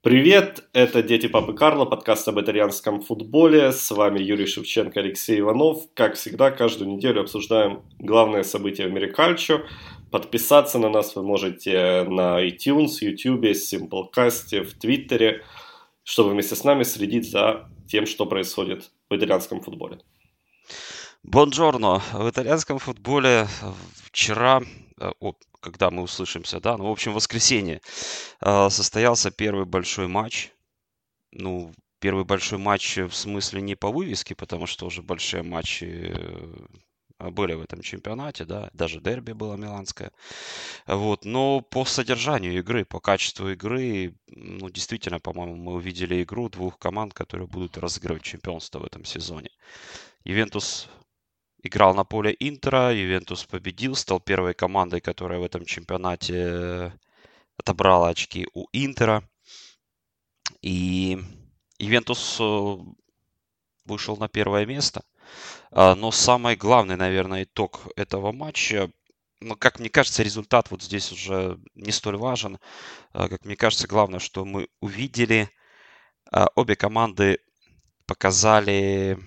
Привет, это «Дети Папы Карла», подкаст об итальянском футболе. С вами Юрий Шевченко, Алексей Иванов. Как всегда, каждую неделю обсуждаем главные события в мире кальчо. Подписаться на нас вы можете на iTunes, YouTube, Simplecast, в Твиттере, чтобы вместе с нами следить за тем, что происходит в итальянском футболе. Бонжорно. В итальянском футболе вчера, э, когда мы услышимся, да, ну, в общем, в воскресенье э, состоялся первый большой матч. Ну, первый большой матч в смысле не по вывеске, потому что уже большие матчи э, были в этом чемпионате, да, даже дерби было миланское. Вот, но по содержанию игры, по качеству игры, ну, действительно, по-моему, мы увидели игру двух команд, которые будут разыгрывать чемпионство в этом сезоне. Ювентус играл на поле Интера, Ювентус победил, стал первой командой, которая в этом чемпионате э, отобрала очки у Интера. И Ювентус э, вышел на первое место. А, но самый главный, наверное, итог этого матча, ну, как мне кажется, результат вот здесь уже не столь важен. А, как мне кажется, главное, что мы увидели, а, обе команды показали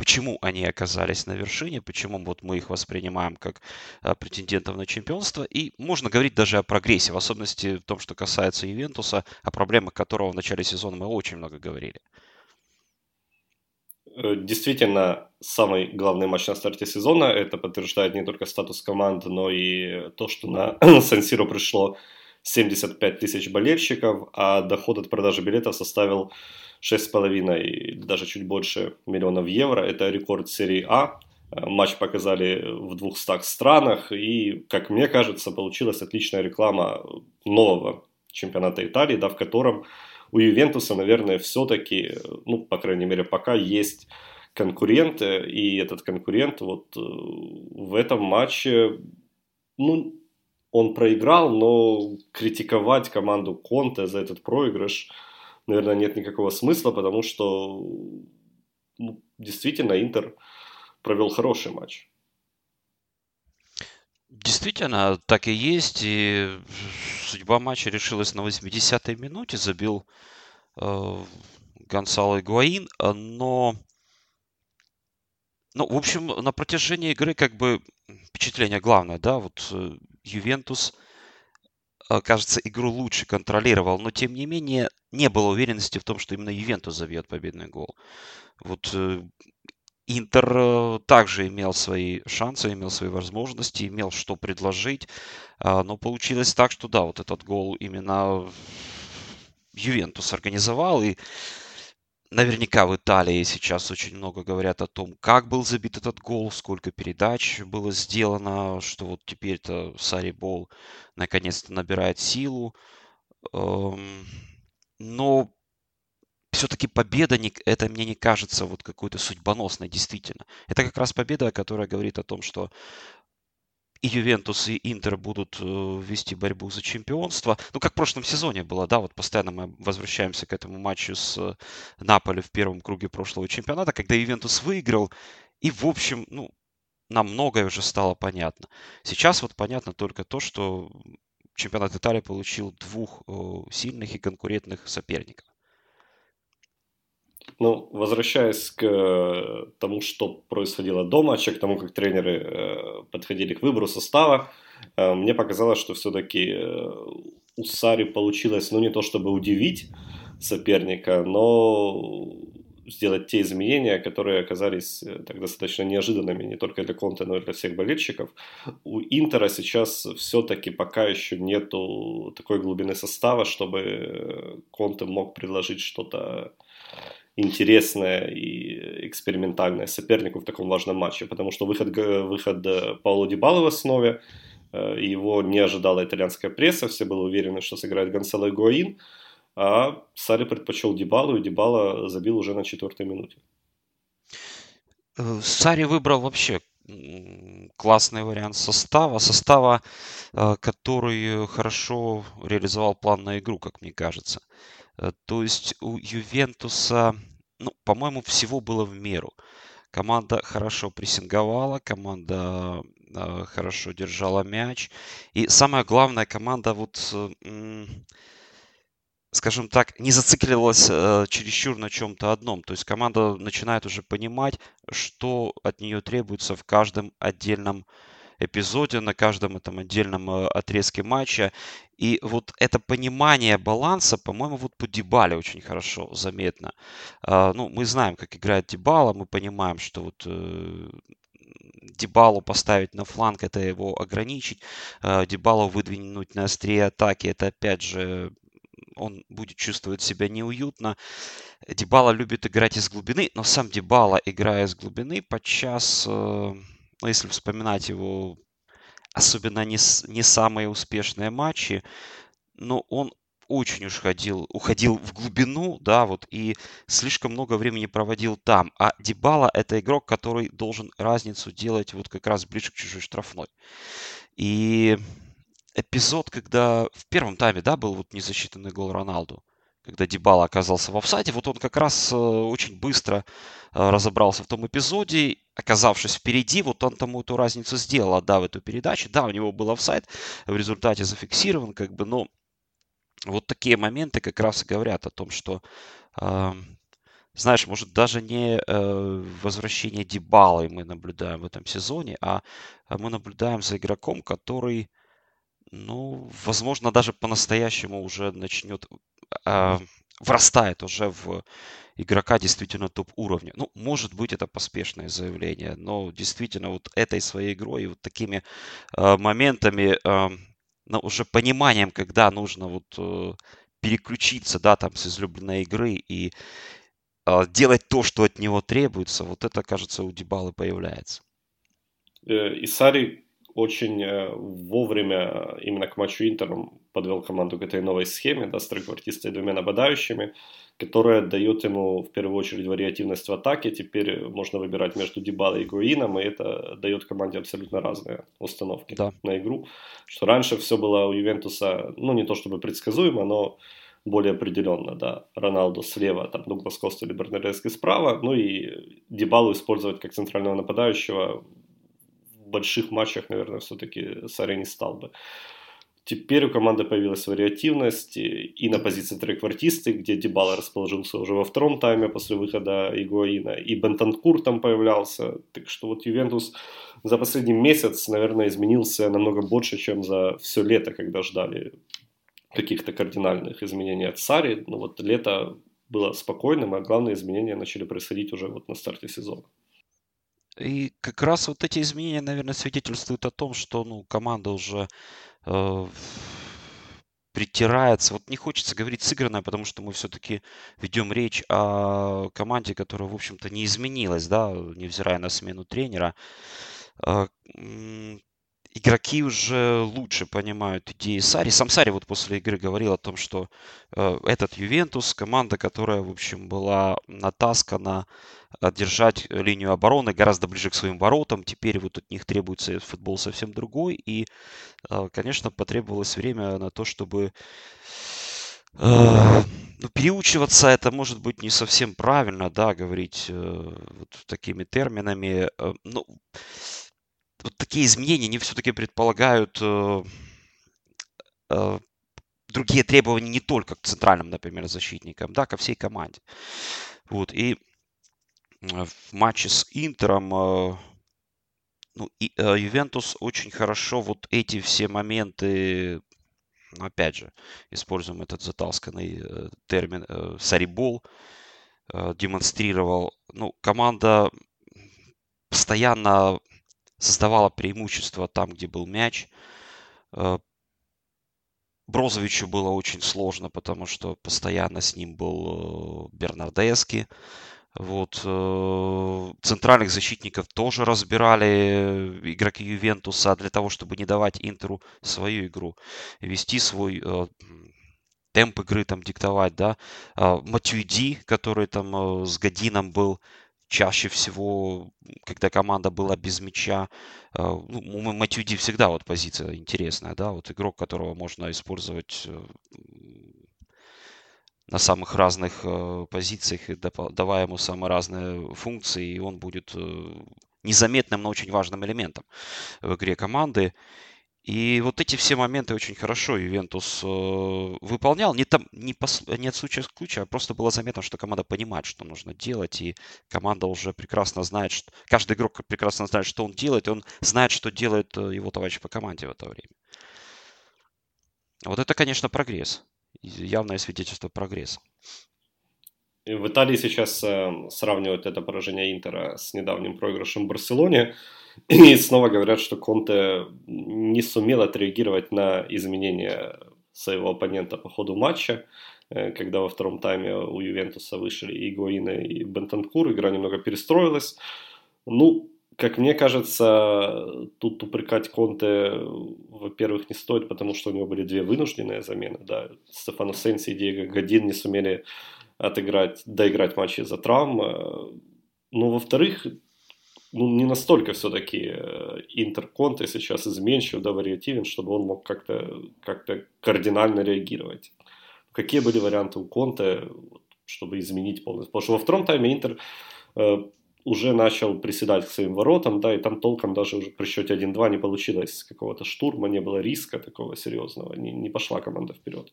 почему они оказались на вершине, почему вот мы их воспринимаем как а, претендентов на чемпионство. И можно говорить даже о прогрессе, в особенности в том, что касается Ювентуса, о проблемах которого в начале сезона мы очень много говорили. Э, действительно, самый главный матч на старте сезона. Это подтверждает не только статус команды, но и то, что на Сан-Сиро пришло 75 тысяч болельщиков, а доход от продажи билетов составил 6,5, даже чуть больше миллионов евро. Это рекорд серии А. Э, матч показали в 200 странах, и, как мне кажется, получилась отличная реклама нового чемпионата Италии, да, в котором у Ювентуса, наверное, все-таки, ну, по крайней мере, пока есть конкурент, и этот конкурент вот э, в этом матче, ну, он проиграл, но критиковать команду Конте за этот проигрыш – наверное, нет никакого смысла, потому что ну, действительно Интер провел хороший матч. Действительно, так и есть. И судьба матча решилась на 80-й минуте. Забил э, Гонсало Игуаин. Но, ну, в общем, на протяжении игры как бы впечатление главное, да, вот э, Ювентус – кажется, игру лучше контролировал, но тем не менее не было уверенности в том, что именно Ювентус забьет победный гол. Вот э, Интер э, также имел свои шансы, имел свои возможности, имел что предложить, но получилось так, что да, вот этот гол именно Ювентус организовал, и Наверняка в Италии сейчас очень много говорят о том, как был забит этот гол, сколько передач было сделано, что вот теперь-то Сари Бол наконец-то набирает силу. Эм, но все-таки победа, это мне не кажется вот какой-то судьбоносной, действительно. Это как раз победа, которая говорит о том, что и Ювентус, и Интер будут э, вести борьбу за чемпионство. Ну, как в прошлом сезоне было, да, вот постоянно мы возвращаемся к этому матчу с э, Наполи в первом круге прошлого чемпионата, когда Ювентус выиграл, и, в общем, ну, нам многое уже стало понятно. Сейчас вот понятно только то, что чемпионат Италии получил двух э, сильных и конкурентных соперников. Ну, возвращаясь к э, тому, что происходило до матча, к тому, как тренеры э, подходили к выбору состава, э, мне показалось, что все-таки у Сари получилось, ну, не то чтобы удивить соперника, но сделать те изменения, которые оказались так достаточно неожиданными не только для Конта, но и для всех болельщиков. У Интера сейчас все-таки пока еще нету такой глубины состава, чтобы Конте мог предложить что-то интересное и экспериментальное сопернику в таком важном матче, потому что выход, выход э, Пауло Дибала в основе, э, его не ожидала итальянская пресса, все были уверены, что сыграет Гонсало Игуаин, а Сари предпочел Дибалу, и Дибала забил уже на четвертой минуте. Э, Сари выбрал вообще классный вариант состава, состава, который хорошо реализовал план на игру, как мне кажется. То есть у Ювентуса ну, по-моему, всего было в меру. Команда хорошо прессинговала, команда э, хорошо держала мяч. И самое главное, команда вот... Э, скажем так, не зацикливалась э, чересчур на чем-то одном. То есть команда начинает уже понимать, что от нее требуется в каждом отдельном эпизоде, на каждом этом отдельном э, отрезке матча. И вот это понимание баланса, по-моему, вот по Дебале очень хорошо заметно. Э, ну, мы знаем, как играет Дебала, мы понимаем, что вот э, Дебалу поставить на фланг, это его ограничить. Э, Дебалу выдвинуть на острие атаки, это опять же он будет чувствовать себя неуютно. Дебала любит играть из глубины, но сам Дебала, играя из глубины, подчас, ну, если вспоминать его особенно не, не самые успешные матчи, но он очень уж ходил, уходил в глубину, да, вот, и слишком много времени проводил там. А Дебала это игрок, который должен разницу делать вот как раз ближе к чужой штрафной. И эпизод, когда в первом тайме, да, был вот незасчитанный гол Роналду, когда Дебала оказался в офсайде, вот он как раз э, очень быстро э, разобрался в том эпизоде, оказавшись впереди, вот он тому эту разницу сделал, отдав эту передачу. Да, у него был офсайд, в результате зафиксирован, как бы, но вот такие моменты как раз и говорят о том, что, э, знаешь, может даже не э, возвращение Дебалы мы наблюдаем в этом сезоне, а мы наблюдаем за игроком, который ну, возможно, даже по-настоящему уже начнет, э, врастает уже в игрока действительно топ-уровня. Ну, может быть, это поспешное заявление, но действительно вот этой своей игрой и вот такими э, моментами, э, ну, уже пониманием, когда нужно вот э, переключиться, да, там, с излюбленной игры и э, делать то, что от него требуется, вот это, кажется, у Дебалы появляется. Э, и Сари очень э, вовремя именно к матчу Интер подвел команду к этой новой схеме, да, с трехквартистой и двумя нападающими, которая дает ему в первую очередь вариативность в атаке. Теперь можно выбирать между Дебалой и Гуином, и это дает команде абсолютно разные установки да. на игру. Что раньше все было у Ювентуса, ну не то чтобы предсказуемо, но более определенно, да. Роналду слева, там Дуглас Коста или Бернардески справа, ну и Дебалу использовать как центрального нападающего больших матчах, наверное, все-таки Саре не стал бы. Теперь у команды появилась вариативность и на позиции треквартисты, где Дебала расположился уже во втором тайме после выхода Игуаина, и Бентанкур там появлялся. Так что вот Ювентус за последний месяц, наверное, изменился намного больше, чем за все лето, когда ждали каких-то кардинальных изменений от Сари. Но ну вот лето было спокойным, а главные изменения начали происходить уже вот на старте сезона. И как раз вот эти изменения, наверное, свидетельствуют о том, что ну, команда уже э, притирается. Вот не хочется говорить сыгранная, потому что мы все-таки ведем речь о команде, которая, в общем-то, не изменилась, да, невзирая на смену тренера. Э, игроки уже лучше понимают идеи Сари. Сам Сари вот после игры говорил о том, что э, этот Ювентус, команда, которая, в общем, была натаскана держать линию обороны гораздо ближе к своим воротам. Теперь вот от них требуется футбол совсем другой. И, э, конечно, потребовалось время на то, чтобы э, ну, переучиваться это может быть не совсем правильно, да, говорить э, вот такими терминами. Э, ну, вот такие изменения, они все-таки предполагают э, э, другие требования не только к центральным, например, защитникам, да, ко всей команде. Вот, и э, в матче с Интером э, ну, и, э, Ювентус очень хорошо вот эти все моменты, ну, опять же, используем этот затасканный э, термин э, «сарибол», э, демонстрировал. Ну, команда постоянно создавала преимущество там, где был мяч. Э, Брозовичу было очень сложно, потому что постоянно с ним был э, Бернардески. Вот. Э, центральных защитников тоже разбирали игроки Ювентуса для того, чтобы не давать Интеру свою игру, вести свой темп игры там диктовать, да. Матюиди, который там с Годином был, чаще всего, когда команда была без мяча, э, ну, Матюди всегда вот позиция интересная, да, вот игрок, которого можно использовать э, на самых разных э, позициях, давая ему самые разные функции, и он будет незаметным, но очень важным элементом в игре команды. И вот эти все моменты очень хорошо Ювентус э, выполнял. Не, там, не, пос, не от случая к случаю, а просто было заметно, что команда понимает, что нужно делать, и команда уже прекрасно знает, что каждый игрок прекрасно знает, что он делает, и он знает, что делает э, его товарищ по команде в это время. Вот это, конечно, прогресс. Явное свидетельство прогресса. И в Италии сейчас э, сравнивают это поражение Интера с недавним проигрышем в Барселоне. И снова говорят, что Конте не сумел отреагировать на изменения своего оппонента по ходу матча, э, когда во втором тайме у Ювентуса вышли и Гуаина, и Бентанкур, игра немного перестроилась. Ну, как мне кажется, тут упрекать Конте, во-первых, не стоит, потому что у него были две вынужденные замены. Да. Стефано Сенси и Диего Годин не сумели отыграть, доиграть матчи за травм. Но, во-вторых, ну, не настолько все-таки э, Интерконте сейчас изменчив, да, вариативен, чтобы он мог как-то как кардинально реагировать. Какие были варианты у Конте, чтобы изменить полностью? Потому что во втором тайме Интер э, уже начал приседать к своим воротам, да, и там толком даже уже при счете 1-2 не получилось какого-то штурма, не было риска такого серьезного, не, не пошла команда вперед.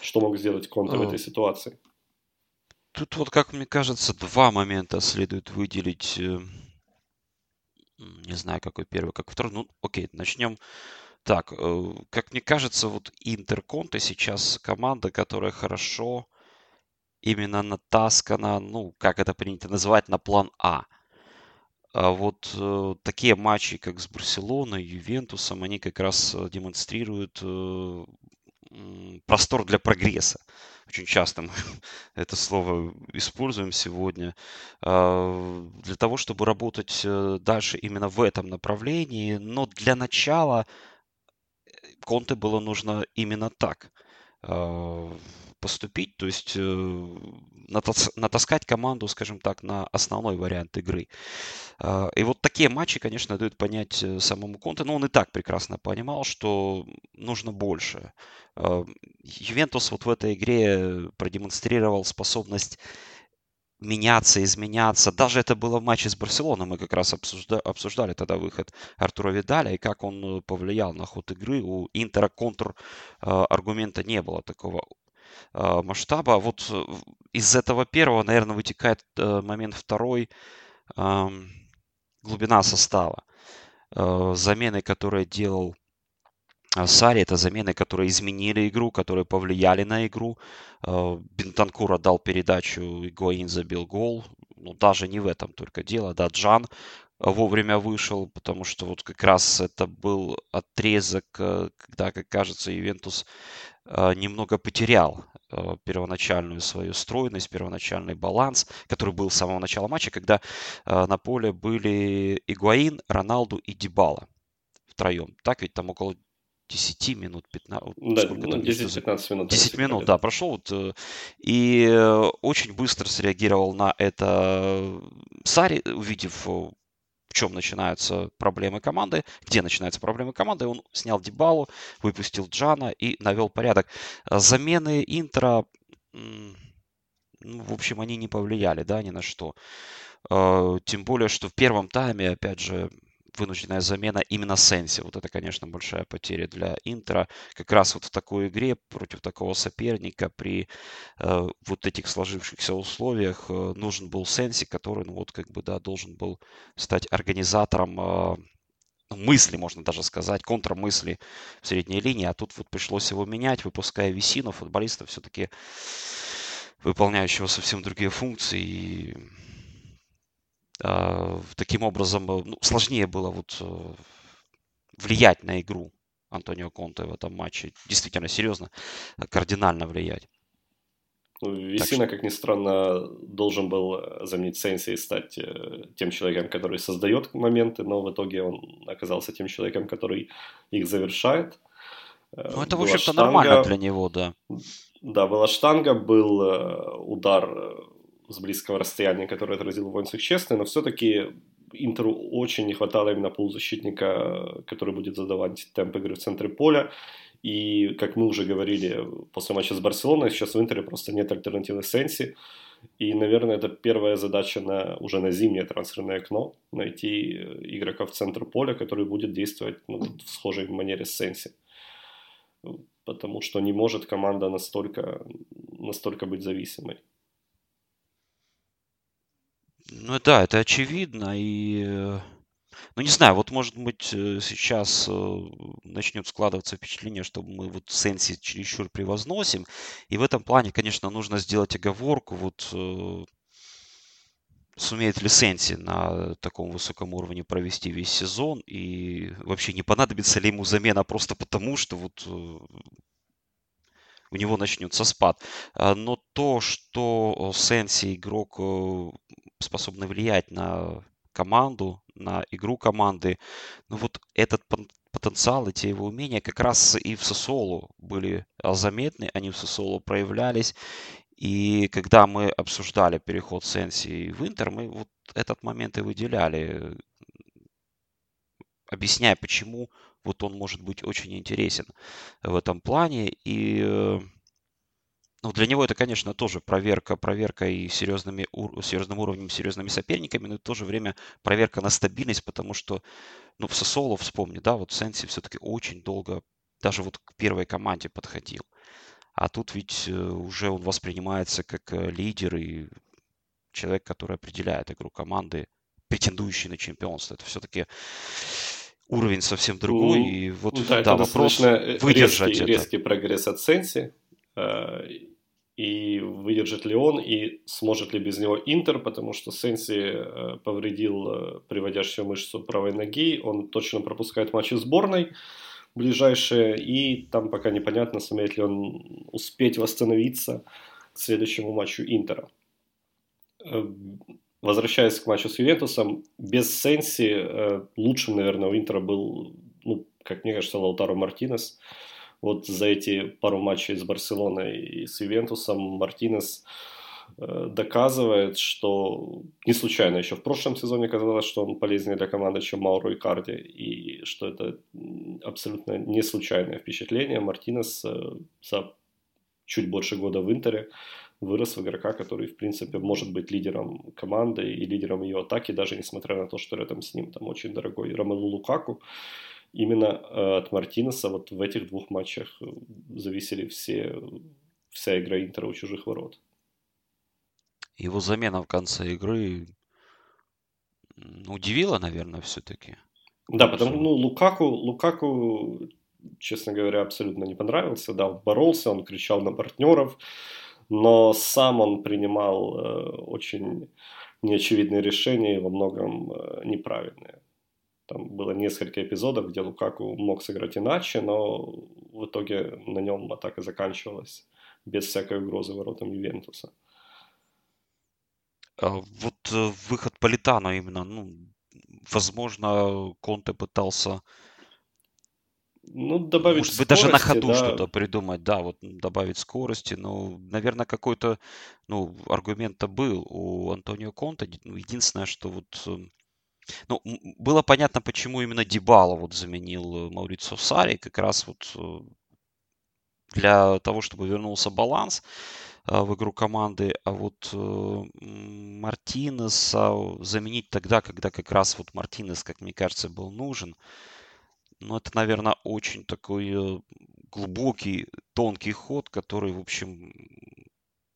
Что мог сделать Конте в этой ситуации? Тут вот, как мне кажется, два момента следует выделить. Э, не знаю, какой первый, как второй. Ну, окей, начнем. Так, э, как мне кажется, вот Интерконте сейчас команда, которая хорошо именно натаскана, ну, как это принято называть, на план А. А вот э, такие матчи, как с Барселоной, Ювентусом, они как раз демонстрируют э, простор для прогресса. Очень часто мы это слово используем сегодня. А, для того, чтобы работать э, дальше именно в этом направлении. Но для начала э, Конте было нужно именно так а, поступить, то есть э, натаскать команду, скажем так, на основной вариант игры. А, и вот такие матчи, конечно, дают понять э, самому Конте, но он и так прекрасно понимал, что нужно больше. А, Ювентус вот в этой игре продемонстрировал способность меняться, изменяться. Даже это было в матче с Барселоной. Мы как раз обсужда- обсуждали тогда выход Артура Видаля и как он повлиял на ход игры. У Интера контр аргумента не было такого Э, масштаба. Вот э, из этого первого, наверное, вытекает э, момент второй, глубина состава. Замены, которые делал Сари, это замены, которые изменили игру, которые повлияли на игру. Бентанкур отдал передачу, Игуаин забил гол. Ну, даже не в этом только дело. Да, Джан вовремя вышел, потому что вот как раз это был отрезок, когда, как кажется, Ювентус немного потерял Э, первоначальную свою стройность, первоначальный баланс, который был с самого начала матча, когда э, на поле были Игуаин, Роналду и Дибала втроем. Так ведь там около 10 минут, 15, да, сколько ну, 10-15 минут. 10 минут, да, прошел. Вот, э, и очень быстро среагировал на это Сари, увидев в чем начинаются проблемы команды, где начинаются проблемы команды. Он снял Дебалу, выпустил Джана и навел порядок. Замены Интера, ну, в общем, они не повлияли, да, ни на что. А, тем более, что в первом тайме, опять же, вынужденная замена именно Сенси. Вот это, конечно, большая потеря для Интера. Как раз вот в такой игре против такого соперника при э, вот этих сложившихся условиях э, нужен был Сенси, который, ну вот как бы, да, должен был стать организатором э, мысли, можно даже сказать, контрмысли в средней линии, а тут вот пришлось его менять, выпуская Висину, футболиста все-таки выполняющего совсем другие функции. И таким образом э, ну, сложнее было вот э, влиять на игру Антонио Конте в этом матче. Действительно серьезно, э, кардинально влиять. Ну, Весина, что... как ни странно, должен был заменить Сенси и стать тем человеком, который создает моменты, но в итоге он оказался тем человеком, который их завершает. Ну, это, в общем-то, нормально для него, да. Да, была штанга, был удар с близкого расстояния, который отразил Воинцев честный, но все-таки Интеру очень не хватало именно полузащитника, который будет задавать темп игры в центре поля. И, как мы уже говорили после матча с Барселоной, сейчас в Интере просто нет альтернативы Сенси. И, наверное, это первая задача на, уже на зимнее трансферное окно. Найти игрока в центр поля, который будет действовать ну, в схожей манере с Сенси. Потому что не может команда настолько, настолько быть зависимой. Ну да, это очевидно. И э, ну, не знаю, вот, может быть, э, сейчас э, начнет складываться впечатление, что мы вот Сенси чересчур превозносим. И в этом плане, конечно, нужно сделать оговорку. Вот сумеет ли Сенси на таком высоком уровне провести весь сезон и вообще не понадобится ли ему замена просто потому, что вот у него начнется спад. А, но то, что Сенси игрок способный влиять на команду, на игру команды. Ну вот этот потенциал, эти его умения как раз и в Сосолу были а, заметны, они в Сосолу проявлялись. И когда мы обсуждали переход Сенси в Интер, мы вот этот момент и выделяли, объясняя, почему вот он может быть очень интересен в этом плане. И э, ну, для него это, конечно, тоже проверка, проверка и серьезными, серьезным уровнем, серьезными соперниками, но в то же время проверка на стабильность, потому что, ну, в Сосоло, вспомни, да, вот Сенси все-таки очень долго даже вот к первой команде подходил. А тут ведь э, уже он воспринимается как э, лидер и человек, который определяет игру команды, претендующий на чемпионство. Это все-таки уровень совсем другой. Mm, и вот да, да вопрос выдержать резкий, это. резкий прогресс от Сенси. Э, и выдержит ли он, и сможет ли без него Интер, потому что Сенси э, повредил э, приводящую мышцу правой ноги, он точно пропускает матчи сборной ближайшие, и там пока непонятно, сумеет ли он успеть восстановиться к следующему матчу Интера. Возвращаясь к матчу с Ювентусом, без Сенси лучшим, наверное, у Интера был, ну, как мне кажется, Лаутаро Мартинес, вот за эти пару матчей с Барселоной и с Ювентусом Мартинес э, доказывает, что не случайно еще в прошлом сезоне казалось, что он полезнее для команды, чем Мауро и Карди, и что это абсолютно не случайное впечатление. Мартинес э, за чуть больше года в Интере вырос в игрока, который, в принципе, может быть лидером команды и лидером ее атаки, даже несмотря на то, что рядом с ним там очень дорогой Ромелу Лукаку именно э, от Мартинеса вот в этих двух матчах э, зависели все, вся игра Интера у чужих ворот. Его замена в конце игры удивила, наверное, все-таки. Да, потому ну, Лукаку, Лукаку, честно говоря, абсолютно не понравился. Да, он боролся, он кричал на партнеров, но сам он принимал э, очень неочевидные решения и во многом э, неправильные. Там было несколько эпизодов, где Лукаку мог сыграть иначе, но в итоге на нем атака заканчивалась без всякой угрозы воротам Ювентуса. А вот э, выход Политана именно, ну, возможно, Конте пытался ну, добавить Может быть, скорости, даже на ходу да. что-то придумать, да, вот добавить скорости. Ну, наверное, какой-то ну, аргумент-то был у Антонио Конта. Ну, единственное, что вот эм, ну, было понятно, почему именно Дебала вот заменил э, Маурицо Сари, как раз вот э, для того, чтобы вернулся баланс э, в игру команды, а вот Мартинеса заменить тогда, когда как раз вот Мартинес, как мне кажется, был нужен, ну, это, наверное, очень такой глубокий, тонкий ход, который, в общем,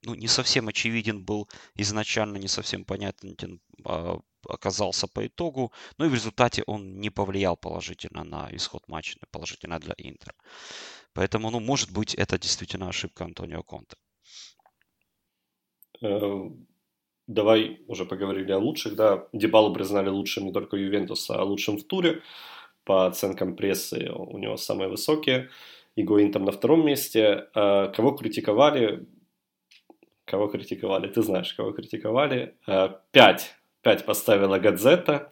ну, не совсем очевиден был изначально, не совсем понятен а, оказался по итогу. Ну и в результате он не повлиял положительно на исход матча, положительно для Интера. Поэтому, ну, может быть, это действительно ошибка Антонио Конте. Э, давай уже поговорили о лучших, да. Дебалу признали лучшим не только Ювентуса, а лучшим в туре. По оценкам прессы у него самые высокие. Игоин там на втором месте. Э, кого критиковали? Кого критиковали? Ты знаешь, кого критиковали. Э, пять 5 поставила Гадзета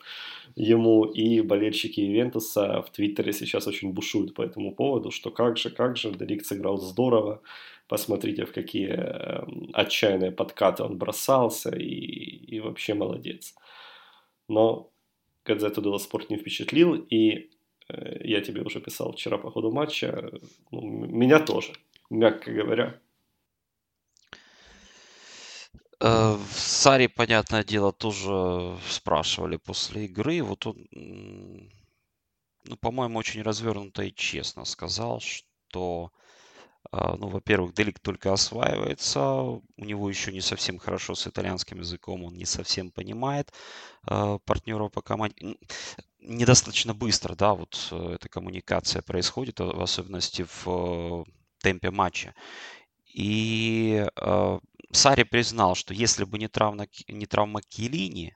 ему, и болельщики Ивентуса в Твиттере сейчас очень бушуют по этому поводу, что как же, как же, Делик сыграл здорово, посмотрите, в какие эм, отчаянные подкаты он бросался, и, и вообще молодец. Но Гадзету Делоспорт не впечатлил, и я тебе уже писал вчера по ходу матча, ну, меня тоже, мягко говоря. Э, в Саре, понятное дело, тоже спрашивали после игры. Вот он, ну, по-моему, очень развернуто и честно сказал, что, а, ну, во-первых, Делик только осваивается, у него еще не совсем хорошо с итальянским языком, он не совсем понимает а, партнеров по команде. Недостаточно быстро, да, вот э, эта коммуникация происходит, в особенности в э, темпе матча. И э, Сари признал, что если бы не травма, не травма Килини,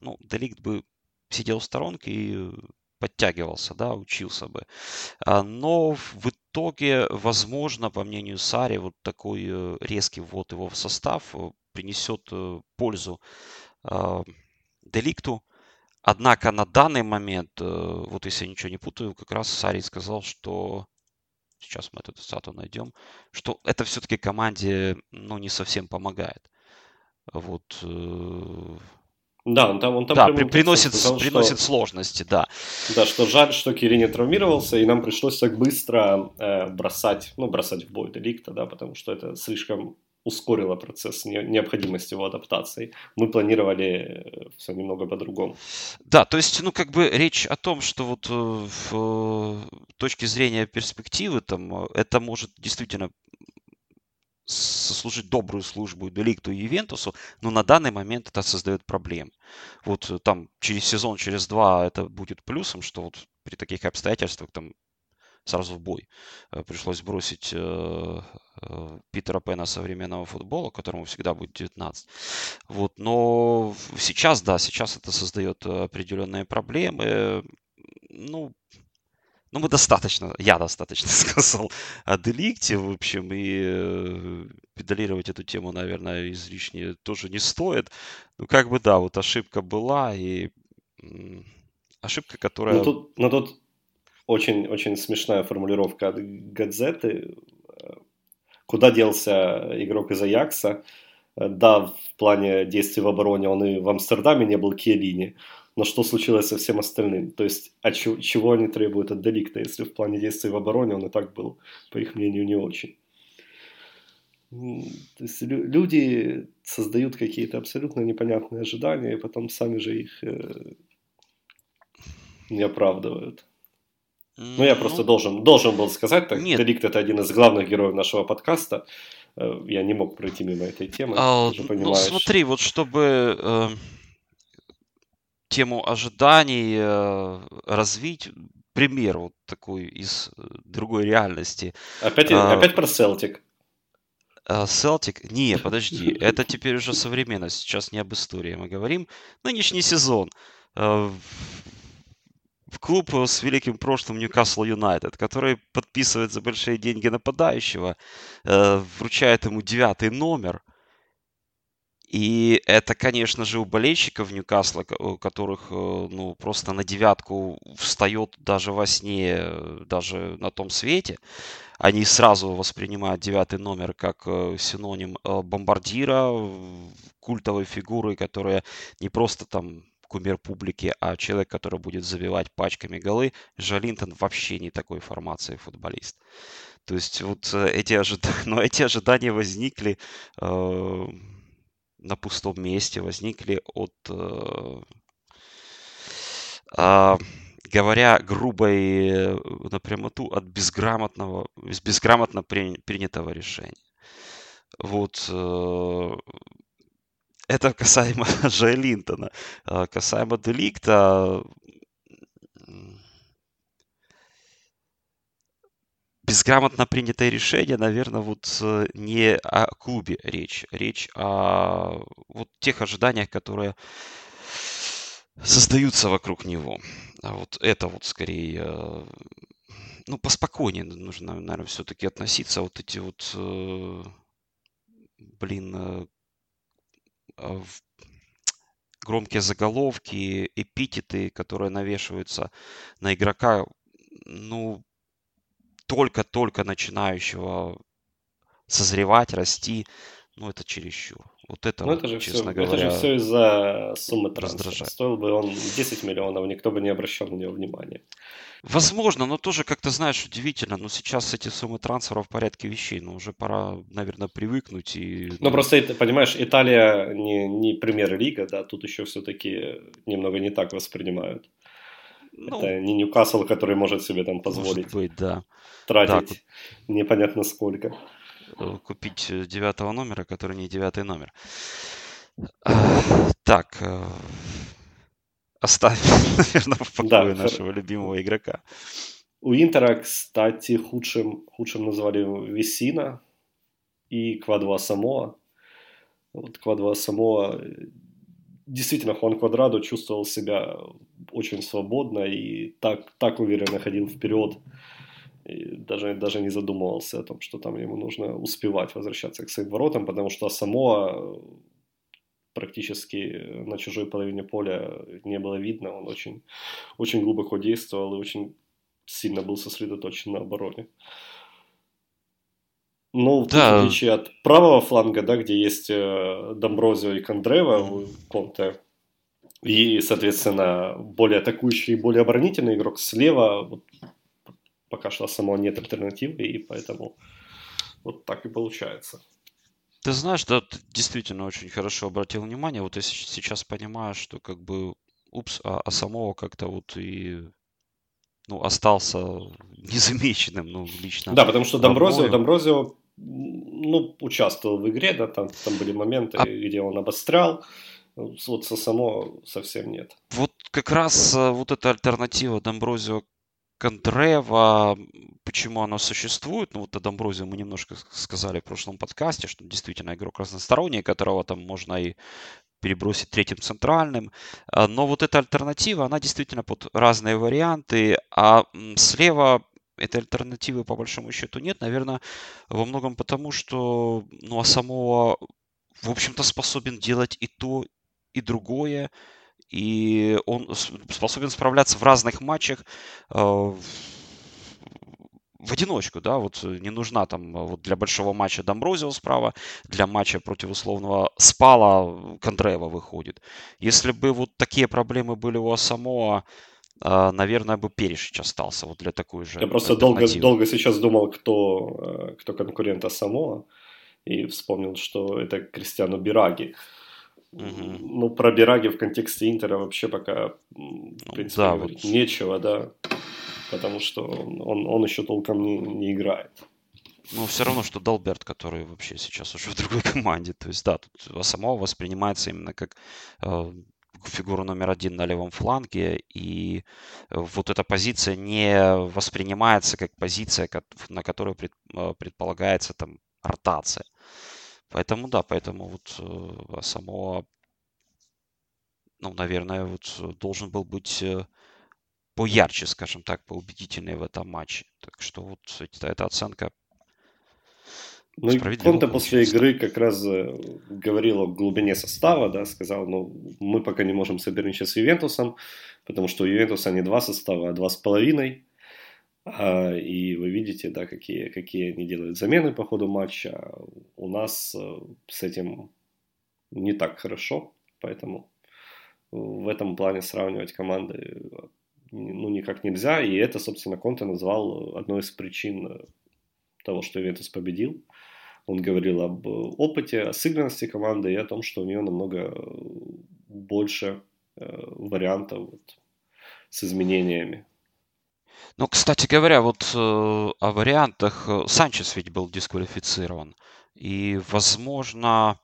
ну, Деликт бы сидел в сторонке и подтягивался, да, учился бы. А, но в итоге, возможно, по мнению Сари, вот такой э, резкий ввод его в состав э, принесет э, пользу а, Деликту. Однако на данный момент, вот если я ничего не путаю, как раз Сари сказал, что сейчас мы эту цитату найдем, что это все-таки команде, ну, не совсем помогает. Вот. Э, да, он там, он там да, при, приносит, сказал, приносит что, сложности, да. Да, что жаль, что Кири не травмировался, и нам пришлось так быстро э, бросать, ну, бросать в бой Деликта, да, потому что это слишком ускорило процесс необходимости его адаптации. Мы планировали э, все немного по-другому. Да, то есть, ну, как бы речь о том, что вот э, в э, точке зрения перспективы, там, это может действительно сослужить добрую службу Деликту и Ювентусу, но на данный момент это создает проблемы. Вот там через сезон, через два это будет плюсом, что вот при таких обстоятельствах там сразу в бой. Э, пришлось бросить э, э, Питера Пена современного футбола, которому всегда будет 19. Вот, но сейчас, да, сейчас это создает определенные проблемы. Ну, ну, мы достаточно, я достаточно сказал о деликте, в общем, и педалировать эту тему, наверное, излишне тоже не стоит. Ну, как бы, да, вот ошибка была, и ошибка, которая... Но тут, но тут очень, очень смешная формулировка от газеты. Куда делся игрок из Аякса? Да, в плане действий в обороне он и в Амстердаме не был Киелини, но что случилось со всем остальным? То есть, а чего, чего они требуют от Деликта, если в плане действий в обороне он и так был, по их мнению, не очень? То есть люди создают какие-то абсолютно непонятные ожидания, и потом сами же их э, не оправдывают. Ну, я просто ну, должен, должен был сказать, так, Нет. Деликт это один из главных героев нашего подкаста. Э, я не мог пройти мимо этой темы. А, ну, смотри, вот чтобы э, тему ожиданий э, развить, пример вот такой из э, другой реальности. Опять, а, опять про Селтик. Селтик? Не, подожди, это теперь уже современность, сейчас не об истории мы говорим. Нынешний сезон. Э, в клуб с великим прошлым Ньюкасл Юнайтед, который подписывает за большие деньги нападающего, э, вручает ему девятый номер. И это, конечно же, у болельщиков Ньюкасла, у которых э, ну, просто на девятку встает даже во сне, э, даже на том свете. Они сразу воспринимают девятый номер как синоним бомбардира, культовой фигуры, которая не просто там кумир публики, а человек, который будет забивать пачками голы, Жалинтон вообще не такой формации футболист. То есть вот э, эти, ожид... Но эти ожидания возникли э, на пустом месте, возникли от, э, э, говоря грубой э, напрямую, от безграмотного, безграмотно принятого решения. Вот э, это касаемо Джей Линтона. А, касаемо Деликта, безграмотно принятое решение, наверное, вот э, не о клубе речь. Речь о вот тех ожиданиях, которые создаются вокруг него. А вот это вот скорее, э, ну, поспокойнее нужно, наверное, все-таки относиться. Вот эти вот, э, блин, громкие заголовки, эпитеты, которые навешиваются на игрока, ну, только-только начинающего созревать, расти, ну, это чересчур. Вот это, ну, вот, это же честно все, говоря, это же все из-за суммы трансфера. раздражает. Стоил бы он 10 миллионов, никто бы не обращал на него внимания. Возможно, но тоже как-то, знаешь, удивительно. Но сейчас эти суммы трансфера в порядке вещей. Ну, уже пора, наверное, привыкнуть. И, Ну, просто, понимаешь, Италия не, не премьер-лига, да, тут еще все-таки немного не так воспринимают. ну, Это не Ньюкасл, который может себе там позволить может быть, да. тратить Так, непонятно сколько. Э, купить э, девятого номера, который не девятый номер. Так, э, оставим, наверное, в Да, покое хор- нашего любимого игрока. У Интера, кстати, худшим, худшим назвали Весина и Квадва Самоа. Вот Квадва Самоа, действительно, Хуан Квадрадо чувствовал себя очень свободно и так, так уверенно ходил вперед. И даже, даже не задумывался о том, что там ему нужно успевать возвращаться к своим воротам, потому что Самоа практически на чужой половине поля не было видно. Он очень, очень глубоко действовал и очень сильно был сосредоточен на обороне. Но тут, в Да, отличие от правого фланга, да, где есть э, Домброзио и Кондрева у Конте, и, соответственно, более атакующий и более оборонительный игрок слева, вот, пока что самого нет альтернативы, и поэтому вот так и получается. ты знаешь, да, ты действительно очень хорошо обратил внимание. Вот я сейчас понимаю, что как бы, упс, а, а самого как-то вот и, ну, остался незамеченным, ну, лично Да, потому что Домброзио. Домброзио ну, участвовал в игре, да, там, там были моменты, А где он обострял, вот со само совсем нет. Вот как раз э, вот эта альтернатива Домброзио Кондрева, м, почему она существует, ну вот о Домброзио мы немножко сказали в прошлом подкасте, что действительно игрок разносторонний, которого там можно и перебросить третьим центральным. А, Но вот эта альтернатива, она действительно под разные варианты, а слева этой альтернативы по большому счету нет, наверное, во многом потому, что ну, а самого, в общем-то, способен делать и то, и другое, и он способен справляться в разных матчах э, в одиночку, да, вот э, не нужна там э, вот для большого матча Домброзио справа, для матча против условного Спала Кондрева выходит. Если бы вот такие проблемы были у Асамоа, наверное, бы Перешич остался вот для такой же Я просто долго, долго сейчас думал, кто, кто конкурент Самоа, и вспомнил, что это Кристиану Бираги. Мгм. Ну, про Бираги в контексте Интера вообще пока, в Ну, принципе, да, говорить вот нечего, да, потому что он, он, еще толком не, не играет. Но все равно, что Далберт, который вообще сейчас уже в другой команде. То есть, да, тут Асамова воспринимается именно как э, фигура номер один на левом фланге, и вот эта позиция не воспринимается как позиция, на пред- э, предполагается там ротация. Поэтому, да, поэтому вот э, Асамова, ну, наверное, вот э, должен был быть э, поярче, скажем так, поубедительнее в этом матче. Так что вот эта, эта оценка Ну и Конте после игры как раз говорил о глубине состава, да, сказал, ну, мы пока не можем соперничать с Ювентусом, потому что у Ювентуса не два состава, а два с половиной. А, и вы видите, да, какие, какие они делают замены по ходу матча. У нас э, с этим не так хорошо, поэтому в этом плане сравнивать команды э, ну, никак нельзя. И это, собственно, Конте назвал одной из причин э, того, что Ювентус победил. Он говорил об опыте, о сыгранности команды и о том, что у нее намного больше вариантов вот, с изменениями. Ну, кстати говоря, вот э, о вариантах. э, Санчес ведь был дисквалифицирован. И, возможно,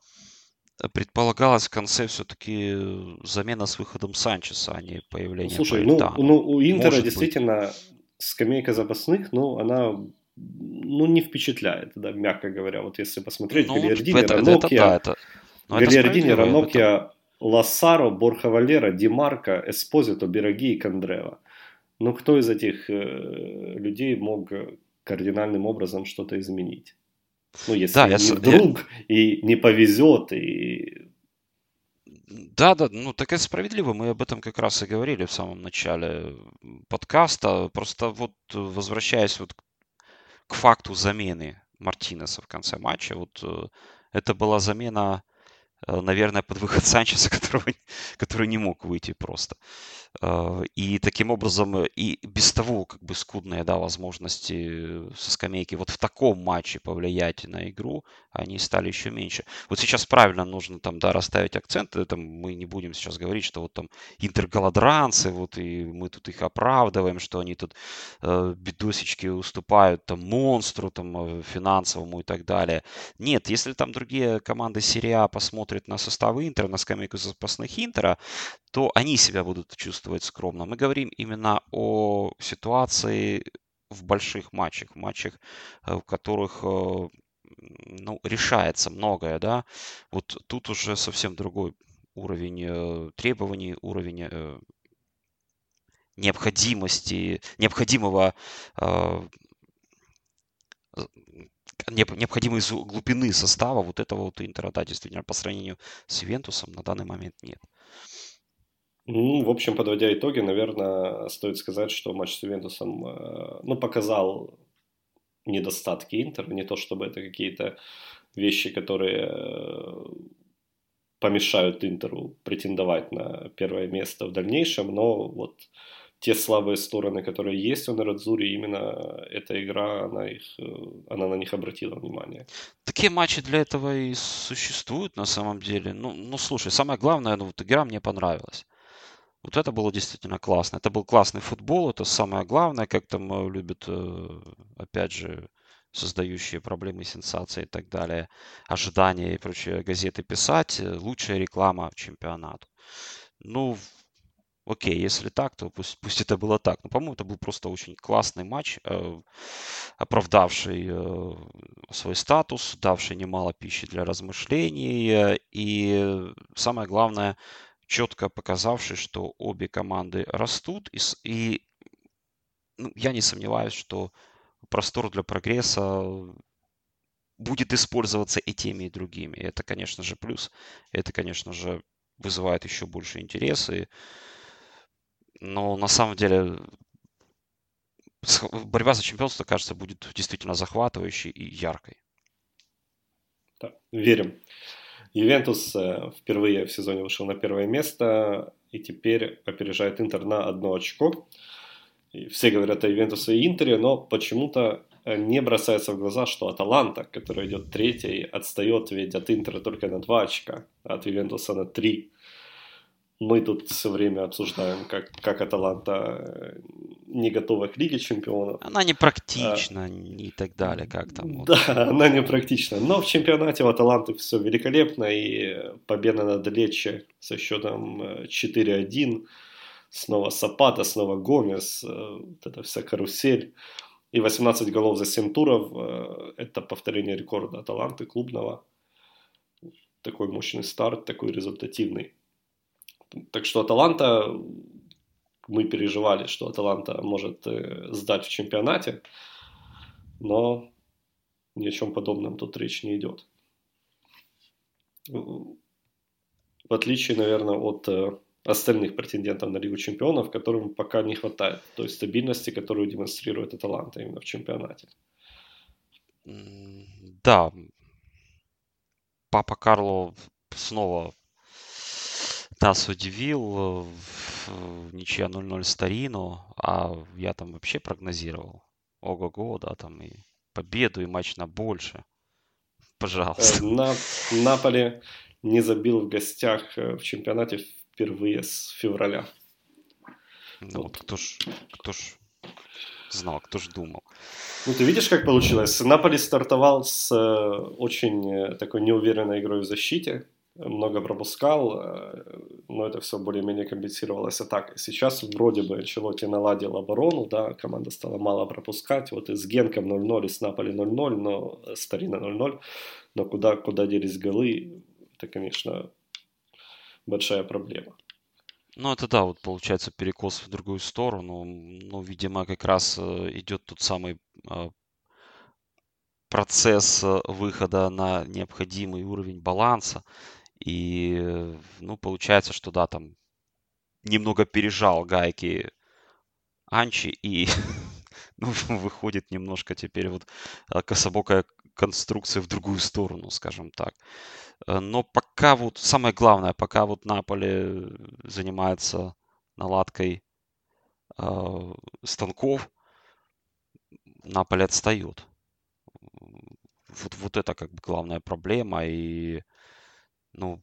предполагалось в конце все-таки замена с выходом Санчеса, а не Ну, появление слушай, ну, ну у Интера Может быть. действительно скамейка запасных, ну, она ну, не впечатляет, да, мягко говоря. Вот если посмотреть, Ну, это, это, это да, это, ну, это справедливо, этом- Ранокия, Лассаро, Борха Валера, Димарко, Эспозито, Бераги и Кондрева. Ну, кто из этих э, людей мог кардинальным образом что-то изменить? Ну, если Да, я не с- я- вдруг и не повезет, и Да, да, ну так это справедливо. Мы об этом как раз и говорили в самом начале подкаста. Просто вот э, возвращаясь вот к факту замены Мартинеса в конце матча, вот э, это была замена наверное, под выход Санчеса, которого, который не мог выйти просто. Э, и таким образом, э, и без того, как бы скудные, да, возможности со скамейки вот в таком матче повлиять на игру, они стали еще меньше. Вот сейчас правильно нужно там, да, расставить акценты, там мы не будем сейчас говорить, что вот там интерголодранцы, вот и мы тут их оправдываем, что они тут э, бедосечки уступают там монстру, там э, финансовому и так далее. Нет, если там другие команды серии А посмотрят на составы Интера, на скамейку запасных Интера, то они себя будут чувствовать скромно. Мы говорим именно о ситуации в больших матчах, в матчах, э, в которых э, ну, решается многое, да. Вот тут уже совсем другой уровень э, требований, уровень необходимости, необходимого необходимой глубины состава вот этого вот Интера, да, действительно, по сравнению с Ювентусом на данный момент нет. Ну, в общем, подводя итоги, наверное, стоит сказать, что матч с Ювентусом э, ну, показал недостатки Интера. Не то, чтобы это какие-то вещи, которые э, помешают Интеру претендовать на первое место в дальнейшем, но вот те слабые стороны, которые есть у Нарадзури, именно эта игра, она, их, э, она на них обратила внимание. Такие матчи для этого и существуют на самом деле. Ну, ну слушай, самое главное, ну вот игра мне понравилась. Вот это было действительно классно. Это был классный футбол, это самое главное, как там э, любят, э, опять же, создающие проблемы, сенсации и так далее, ожидания и прочие газеты писать. Э, лучшая реклама чемпионату. Ну, окей, если так, то пусть, пусть это было так. Но, по-моему, это был просто очень классный матч, оправдавший свой статус, давший немало пищи для размышлений. И самое главное, четко показавший, что обе команды растут. И, и ну, я не сомневаюсь, что простор для прогресса будет использоваться и теми, и другими. И это, конечно же, плюс. Это, конечно же, вызывает еще больше интереса. Но на самом деле борьба за чемпионство, кажется, будет действительно захватывающей и яркой. Да, верим. Ювентус э, впервые в сезоне вышел на первое место и теперь опережает Интер на одно очко. И все говорят о Ювентусе и Интере, но почему-то э, не бросается в глаза, что Аталанта, которая идет третьей, отстает ведь от Интера только на 2 очка, а от Ювентуса на 3 мы тут все время обсуждаем, как, как Аталанта э, не готова к Лиге Чемпионов. Она не практична а, и так далее, как там. Да, вот. она не практична. Но в чемпионате у Аталанты все великолепно, и победа над Лече со счетом 4-1, э, снова Сапата, снова Гомес, э, вот эта вся карусель. И 18 голов за 7 туров, это повторение рекорда Аталанты клубного. Такой мощный старт, такой результативный. Так что Аталанта, мы переживали, что Аталанта может э, сдать в чемпионате, но ни о чем подобном тут речь не идет. В отличие, наверное, от э, остальных претендентов на Лигу Чемпионов, которым пока не хватает той стабильности, которую демонстрирует Аталанта именно в чемпионате. Да, Папа Карло снова нас удивил э, ничья 0-0 Старину, а я там вообще прогнозировал. Ого-го, да, там и победу, и матч на больше. Пожалуйста. Э, на, Наполе не забил в гостях э, в чемпионате впервые с февраля. Ну, вот. кто ж, кто ж знал, кто ж думал. Ну, ты видишь, как получилось? Наполи стартовал с очень такой неуверенной игрой в защите много пропускал, э, но это все более-менее компенсировалось атакой. Сейчас вроде бы Челоти наладил оборону, да, команда стала мало пропускать, вот и с Генком 0-0, и с Наполи 0-0, но Старина 0-0, но куда, куда делись голы, это, конечно, большая проблема. Ну, это да, вот получается перекос в другую сторону. Ну, видимо, как раз э, идет тот самый э, процесс выхода на необходимый уровень баланса. И, ну, получается, что да, там немного пережал гайки Анчи и ну, выходит немножко теперь вот а, кособокая конструкция в другую сторону, скажем так. Э, но пока вот, самое главное, пока вот Наполе занимается наладкой э, станков, Наполе отстает. Вот, вот это как бы главная проблема. И, ну,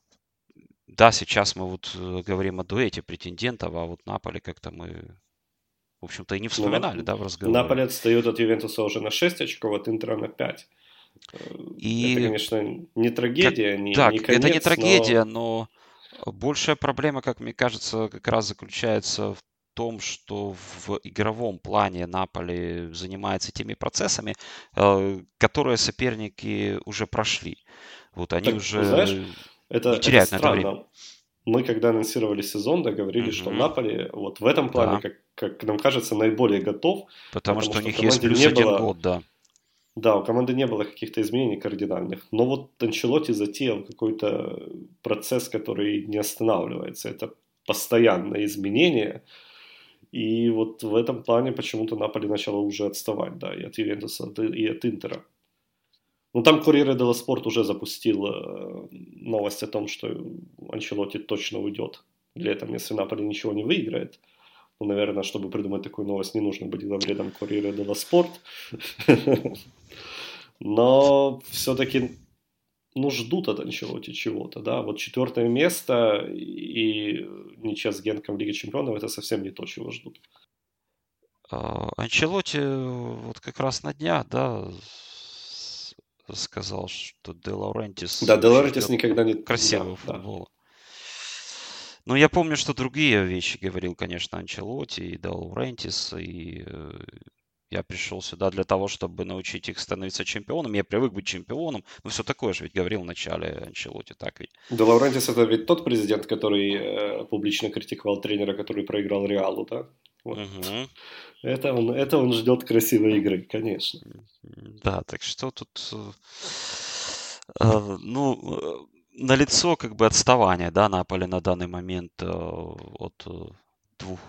да, сейчас мы вот э, говорим о дуэте претендентов, а вот Наполе как-то мы, в общем-то, и не ну, вспоминали, ну, да, в разговоре. Наполе отстает от Ювентуса уже на 6 очков, от Интера на 5. И... Это, конечно, не трагедия, как... не, так, не конец, это не трагедия, но... но большая проблема, как мне кажется, как раз заключается в том, что в игровом плане Наполи занимается теми процессами, э, которые соперники уже прошли. Вот они так, уже знаешь, это, не теряют это странно. на это время. Мы, когда анонсировали сезон, да, говорили, mm-hmm. что Наполи вот в этом плане, да. как, как нам кажется, наиболее готов. Потому, потому что, что у них есть плюс один было... год, да. Да, у команды не было каких-то изменений кардинальных. Но вот Анчелоти затеял какой-то процесс, который не останавливается. Это постоянное изменение. И вот в этом плане почему-то Наполи начало уже отставать, да, и от Ювентуса, и от Интера. Ну, там Курьеры Делла Спорт уже запустил э, новость о том, что Анчелоти точно уйдет. Этого, если Наполи ничего не выиграет. Ну, наверное, чтобы придумать такую новость, не нужно быть главредом Курьеры Делла Спорт. Но все-таки ну, ждут от Анчелоти чего-то, да. Вот четвертое место и ничья с Генком Лиги Чемпионов – это совсем не то, чего ждут. А, Анчелоти вот как раз на днях, да, сказал, что Де Лаурентис... Да, Де Лаурентис никогда не... Красивый да, футбол. Да. Ну, я помню, что другие вещи говорил, конечно, Анчелоти и Де Лаурентис, и э, я пришел сюда для того, чтобы научить их становиться чемпионом. Я привык быть чемпионом. Ну, все такое же ведь говорил в начале Анчелоти, так ведь. Де Лаурентис это ведь тот президент, который э, публично критиковал тренера, который проиграл Реалу, да? Вот. Угу. Это, он, это он ждет красивой игры, конечно. Да, так что тут... Э, э ну, э, на лицо как бы отставание, да, Наполе на данный момент от двух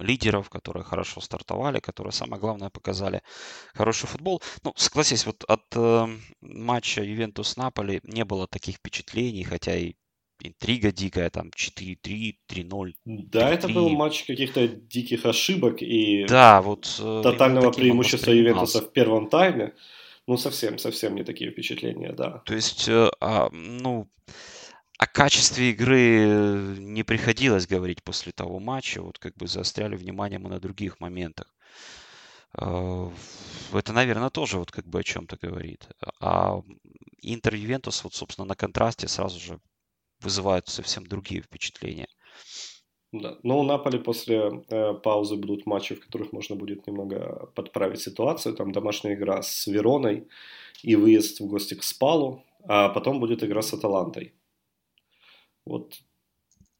лидеров, которые хорошо стартовали, которые, самое главное, показали хороший футбол. Ну, согласись, вот от э, матча Ювентус-Наполи не было таких впечатлений, хотя и интрига дикая, там 4-3, 3-0. Да, 3-3. это был матч каких-то диких ошибок и да, вот, э, тотального преимущества Ювентуса в первом тайме. Ну, совсем, совсем не такие впечатления, да. То есть, э, а, ну, о качестве игры не приходилось говорить после того матча. Вот как бы заостряли внимание мы на других моментах. Это, наверное, тоже вот как бы о чем-то говорит. А Интер Ювентус, вот, собственно, на контрасте сразу же вызывают совсем другие впечатления. Да. Но у Наполи после э, паузы будут матчи, в которых можно будет немного подправить ситуацию. Там домашняя игра с Вероной и выезд в гости к Спалу, а потом будет игра с Аталантой. Вот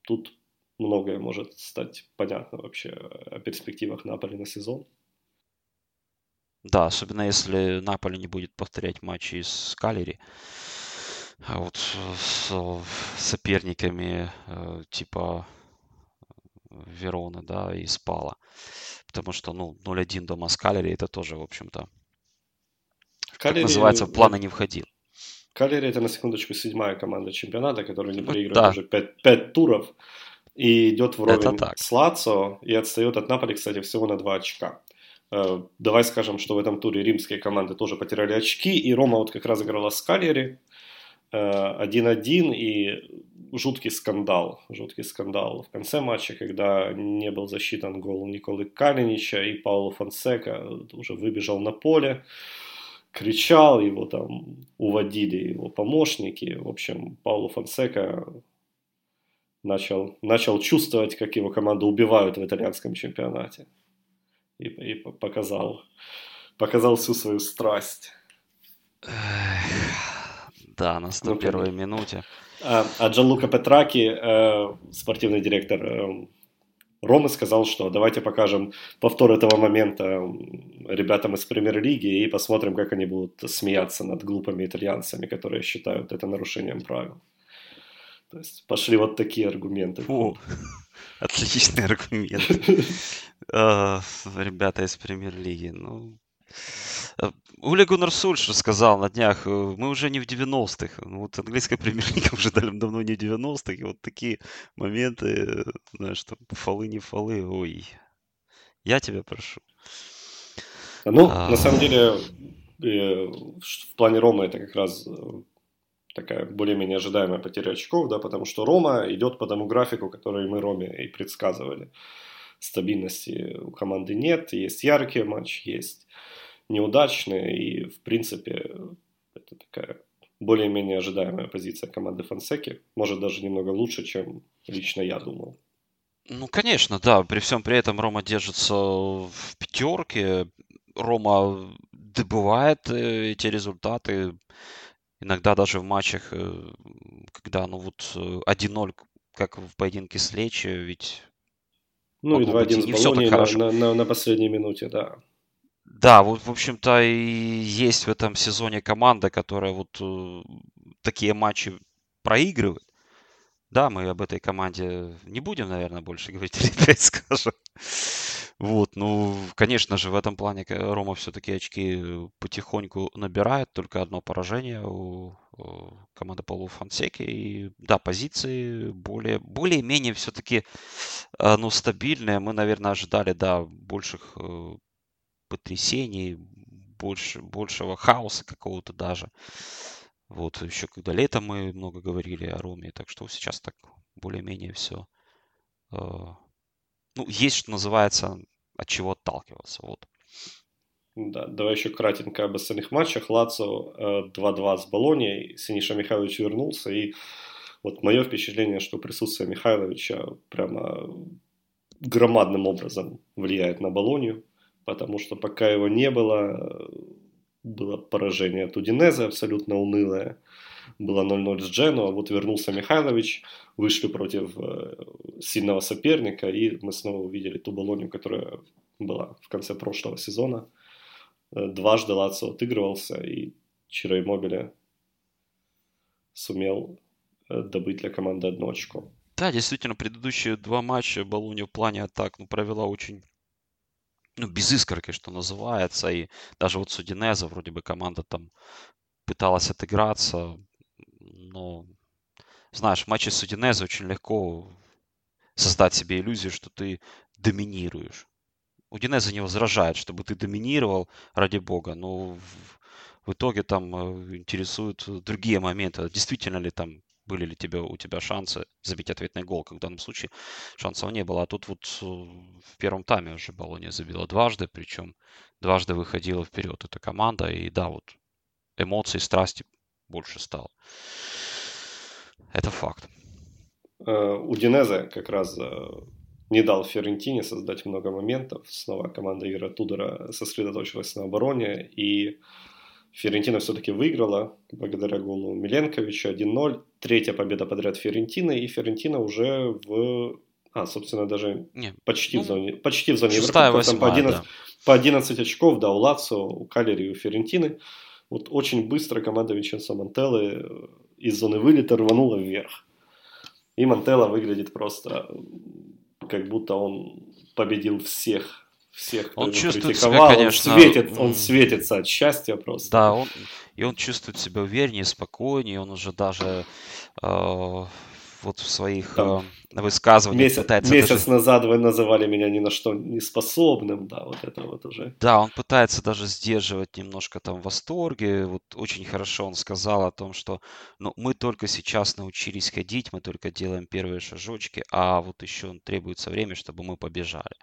тут многое может стать понятно вообще о перспективах Наполи на сезон. Да, особенно если Наполи не будет повторять матчи с Калери. А вот с соперниками э, типа Верона, да, и Спала. Потому что, ну, 0-1 дома с Калери, это тоже, в общем-то, Калери, как называется, в планы не входил. Калери это, на секундочку, седьмая команда чемпионата, которая не проигрывает да. уже 5, 5 туров и идет вровень с Лацо и отстает от Наполи, кстати, всего на 2 очка. Э, давай скажем, что в этом туре римские команды тоже потеряли очки, и Рома вот как раз играла с Калери 1-1, и жуткий скандал, жуткий скандал в конце матча, когда не был засчитан гол Николы Калинича, и Пауло Фонсека уже выбежал на поле, кричал, его там уводили его помощники. В общем, Пауло Фонсека начал, начал чувствовать, как его команду убивают в итальянском чемпионате. И, и показал, показал всю свою страсть. Да, на 101 ну, минуте. А, а Джанлука Петраки, э, спортивный директор э, Ромы, сказал, что давайте покажем повтор этого момента ребятам из премьер-лиги и посмотрим, как они будут смеяться над глупыми итальянцами, которые считают это нарушением правил. То есть пошли вот такие аргументы. О, отличный аргумент. Ребята из премьер-лиги. Ну, Ули Гуннар Сульшер сказал на днях, э, мы уже не в 90-х. Ну, вот английская премьер-лига уже давно не в 90-х. И вот такие моменты, знаешь, там фолы, не фолы, ой. Я тебя прошу. Ну, а... на самом деле, э, в плане Ромы это как раз э, такая более-менее ожидаемая потеря очков, да, потому что Рома идет по тому графику, который мы Роме и предсказывали. Стабильности у команды нет, есть яркие матчи, есть неудачные, и, в принципе, это такая более-менее ожидаемая позиция команды Фансеки. Может, даже немного лучше, чем лично я думал. Ну, конечно, да. При всем при этом Рома держится в пятерке. Рома добывает э, эти результаты. Иногда даже в матчах, э, когда, ну вот, 1-0, как в поединке с Лечи, ведь... Ну и 2-1 с Болонией на, на, на, на последней минуте, да. Да, вот, в общем-то, и есть в этом сезоне команда, которая вот э, такие матчи проигрывает. Да, мы об этой команде не будем, наверное, больше говорить, или опять скажем. Вот, ну, конечно же, в этом плане Рома все-таки очки потихоньку набирает. Только одно поражение у, команды Полу Фансеки. И да, позиции более, более-менее все-таки э, ну, стабильные. Мы, наверное, ожидали, да, больших э, потрясений, больше, большего хаоса какого-то даже. Вот, еще когда летом мы много говорили о Роме, так что сейчас так более-менее все. Э, ну, есть, что называется, от чего отталкиваться. Вот. Да, давай еще кратенько об остальных матчах. Лацо 2-2 с Болонией. Синиша Михайлович вернулся. И вот мое впечатление, что присутствие Михайловича прямо громадным образом влияет на Болонию. Потому что пока его не было, было поражение от Удинеза абсолютно унылое. Было 0-0 с Джену, а вот вернулся Михайлович, вышли против э, сильного соперника, и мы снова увидели ту Болонию, которая была в конце прошлого сезона. Э, дважды Лацо отыгрывался, и Чиро Мобиля сумел э, добыть для команды одно очко. Да, действительно, предыдущие два матча Болония в плане атак ну, провела очень ну, без искорки, что называется. И даже вот с Удинеза вроде бы команда там пыталась отыграться. Но, знаешь, в матче с Удинеза очень легко создать себе иллюзию, что ты доминируешь. Удинеза не возражает, чтобы ты доминировал, ради бога. Но в, в итоге там э, интересуют другие моменты. Действительно ли там были ли тебе, у тебя шансы забить ответный гол, как в данном случае шансов не было. А тут вот э, в первом тайме уже Болония забила дважды, причем дважды выходила вперед эта команда. И да, вот эмоций, страсти больше стало. Это факт. Э, у Динеза как раз э, не дал Ферентине создать много моментов. Снова команда Ира Тудора сосредоточилась на обороне. И Ферентина все-таки выиграла благодаря голу Миленковича 1-0. Третья победа подряд Ферентины, и Ферентина уже в... А, собственно, даже Не, почти, ну, в зоне, почти в зоне Еврокубка. Там по 11, да. по 11 очков, да, у Лацо, у Калери и у Ферентины. Вот очень быстро команда Винченцо Мантеллы из зоны вылета рванула вверх. И Мантелла выглядит просто как будто он победил всех всех, кто он чувствует себя, конечно, он, светит, он светится от счастья просто. Да, он, и он чувствует себя увереннее, спокойнее, он уже даже э, вот в своих Там, э, высказываниях месяц, пытается... Месяц даже... назад вы называли меня ни на что не способным, да, вот это вот уже. Да, он пытается даже сдерживать немножко там восторги, вот очень хорошо он сказал о том, что ну, мы только сейчас научились ходить, мы только делаем первые шажочки, а вот еще требуется время, чтобы мы побежали.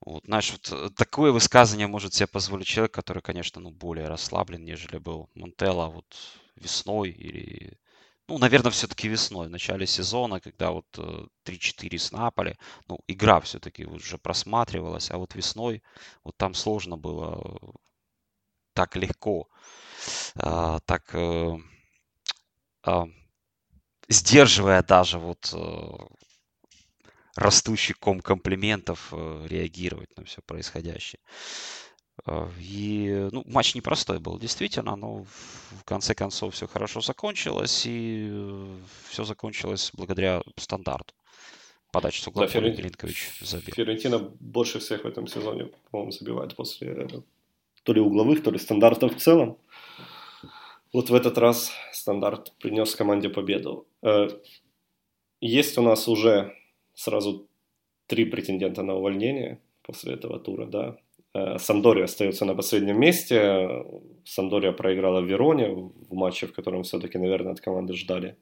Вот, знаешь, вот э, такое высказывание может себе позволить человек, который, конечно, ну, более расслаблен, нежели был Монтелло вот весной или... Ну, наверное, все-таки весной, в начале сезона, когда вот 3-4 э, с Наполи, ну, игра все-таки уже просматривалась, а вот весной вот там сложно было так легко, а, так а, а, сдерживая даже вот растущий ком комплиментов э, реагировать на все происходящее. Э, и ну, матч непростой был, действительно, но в конце концов все хорошо закончилось, и э, все закончилось благодаря стандарту. Подача с угла да, Ферен... забил. Ферентина больше всех в этом сезоне, по-моему, забивает после то ли угловых, то ли стандартов в целом. Вот в этот раз стандарт принес команде победу. Есть у нас уже сразу три претендента на увольнение после этого тура, да. Э, Самдория остается на последнем месте. Самдория проиграла в Вероне в матче, в котором все-таки, наверное, от команды ждали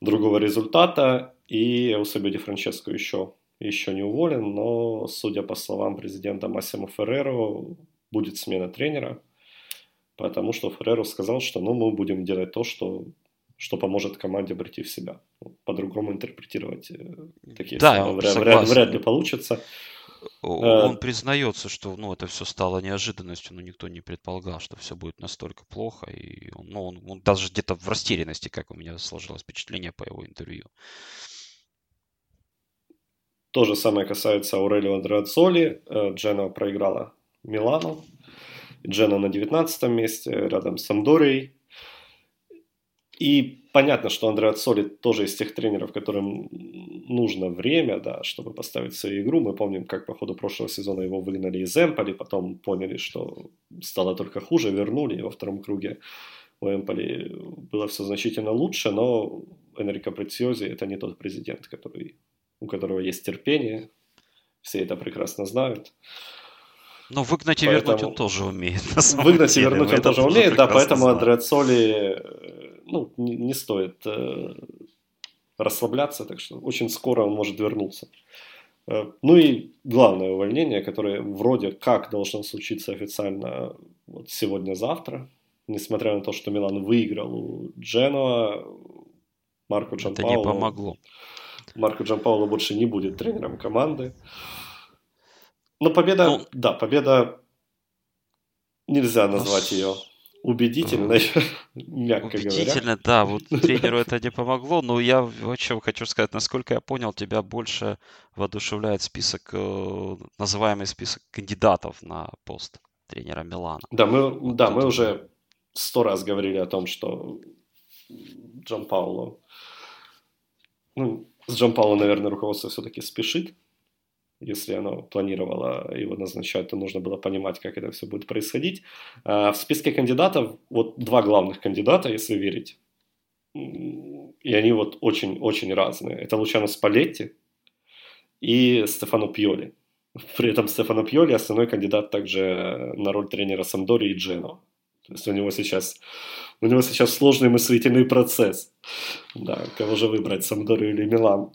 другого результата. И Эусебио Ди Франческо еще, еще не уволен, но, судя по словам президента Массимо Ферреро, будет смена тренера, потому что Ферреро сказал, что ну, мы будем делать то, что что поможет команде прийти в себя. По-другому интерпретировать э, такие да, слова вряд, вряд, вряд ли получится. Он э, признается, что ну, это все стало неожиданностью, но никто не предполагал, что все будет настолько плохо. И он, ну, он, он даже где-то в растерянности, как у меня сложилось впечатление по его интервью. То же самое касается Аурелио Андреацоли. Э, Джена проиграла Милану. Джена на 19 месте, рядом с Самдорией. И понятно, что Андреа Цоли тоже из тех тренеров, которым нужно время, да, чтобы поставить свою игру. Мы помним, как по ходу прошлого сезона его выгнали из Эмполи, потом поняли, что стало только хуже, вернули, и во втором круге у Эмполи было все значительно лучше, но Энрико Прецioзи это не тот президент, который, у которого есть терпение, все это прекрасно знают. Но выгнать и поэтому... вернуть он тоже умеет. Выгнать деле. и вернуть он тоже умеет, да, поэтому Андреа Цоли ну, не, не стоит э, расслабляться, так что очень скоро он может вернуться. Э, ну и главное увольнение, которое вроде как должно случиться официально вот сегодня-завтра, несмотря на то, что Милан выиграл у Дженуа, Марко Джанпауло... Это не помогло. Марко Джанпауло больше не будет тренером команды. Но победа, ну, да, победа нельзя назвать ну, ее убедительно, мягко Убедительно, говоря. да, вот тренеру это не помогло, но я вообще хочу сказать, насколько я понял, тебя больше воодушевляет список, э, называемый список кандидатов на пост тренера Милана. Да, мы, вот да, мы уже сто раз говорили о том, что Джон Пауло, ну, с Джон Пауло, наверное, руководство все-таки спешит, если оно планировало его назначать, то нужно было понимать, как это все будет происходить. А в списке кандидатов вот два главных кандидата, если верить. И они вот очень-очень разные. Это Лучано Спалетти и Стефано Пьоли. При этом Стефано Пьоли основной кандидат также на роль тренера Самдори и Джено. То есть у него сейчас, у него сейчас сложный мыслительный процесс. Да, кого же выбрать, Самдори или Милан.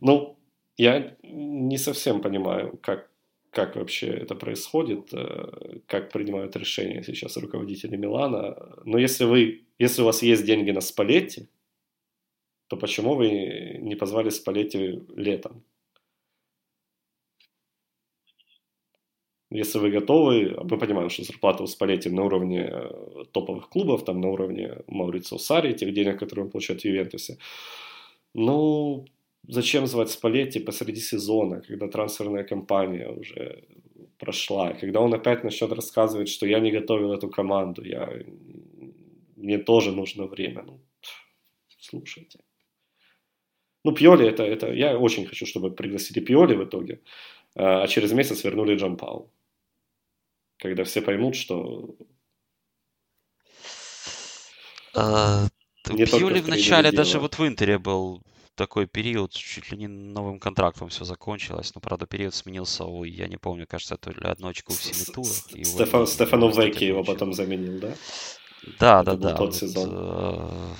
Ну, я не совсем понимаю, как, как вообще это происходит, э, как принимают решения сейчас руководители Милана. Но если, вы, если у вас есть деньги на Спалетти, то почему вы не позвали Спалетти летом? Если вы готовы, мы понимаем, что зарплата у Спалетти на уровне э, топовых клубов, там на уровне Маурицио Сари, тех денег, которые он получает в Ювентусе. Ну, зачем звать Спалетти посреди сезона, когда трансферная кампания уже прошла, когда он опять начнет рассказывать, что я не готовил эту команду, я... мне тоже нужно время. Ну, слушайте. Ну, Пьоли это, это... Я очень хочу, чтобы пригласили Пьоли в итоге, а, а через месяц вернули Джон Пау. Когда все поймут, что... А, Пьоли в начале даже вот в Интере был такой период, чуть ли не новым контрактом все закончилось. Но, правда, период сменился, ой, я не помню, кажется, то ли одну очку в семи турах. Стефан, Стефану Веки его потом заменил, да? Да, Это да, да. Тот вот, сезон. Э...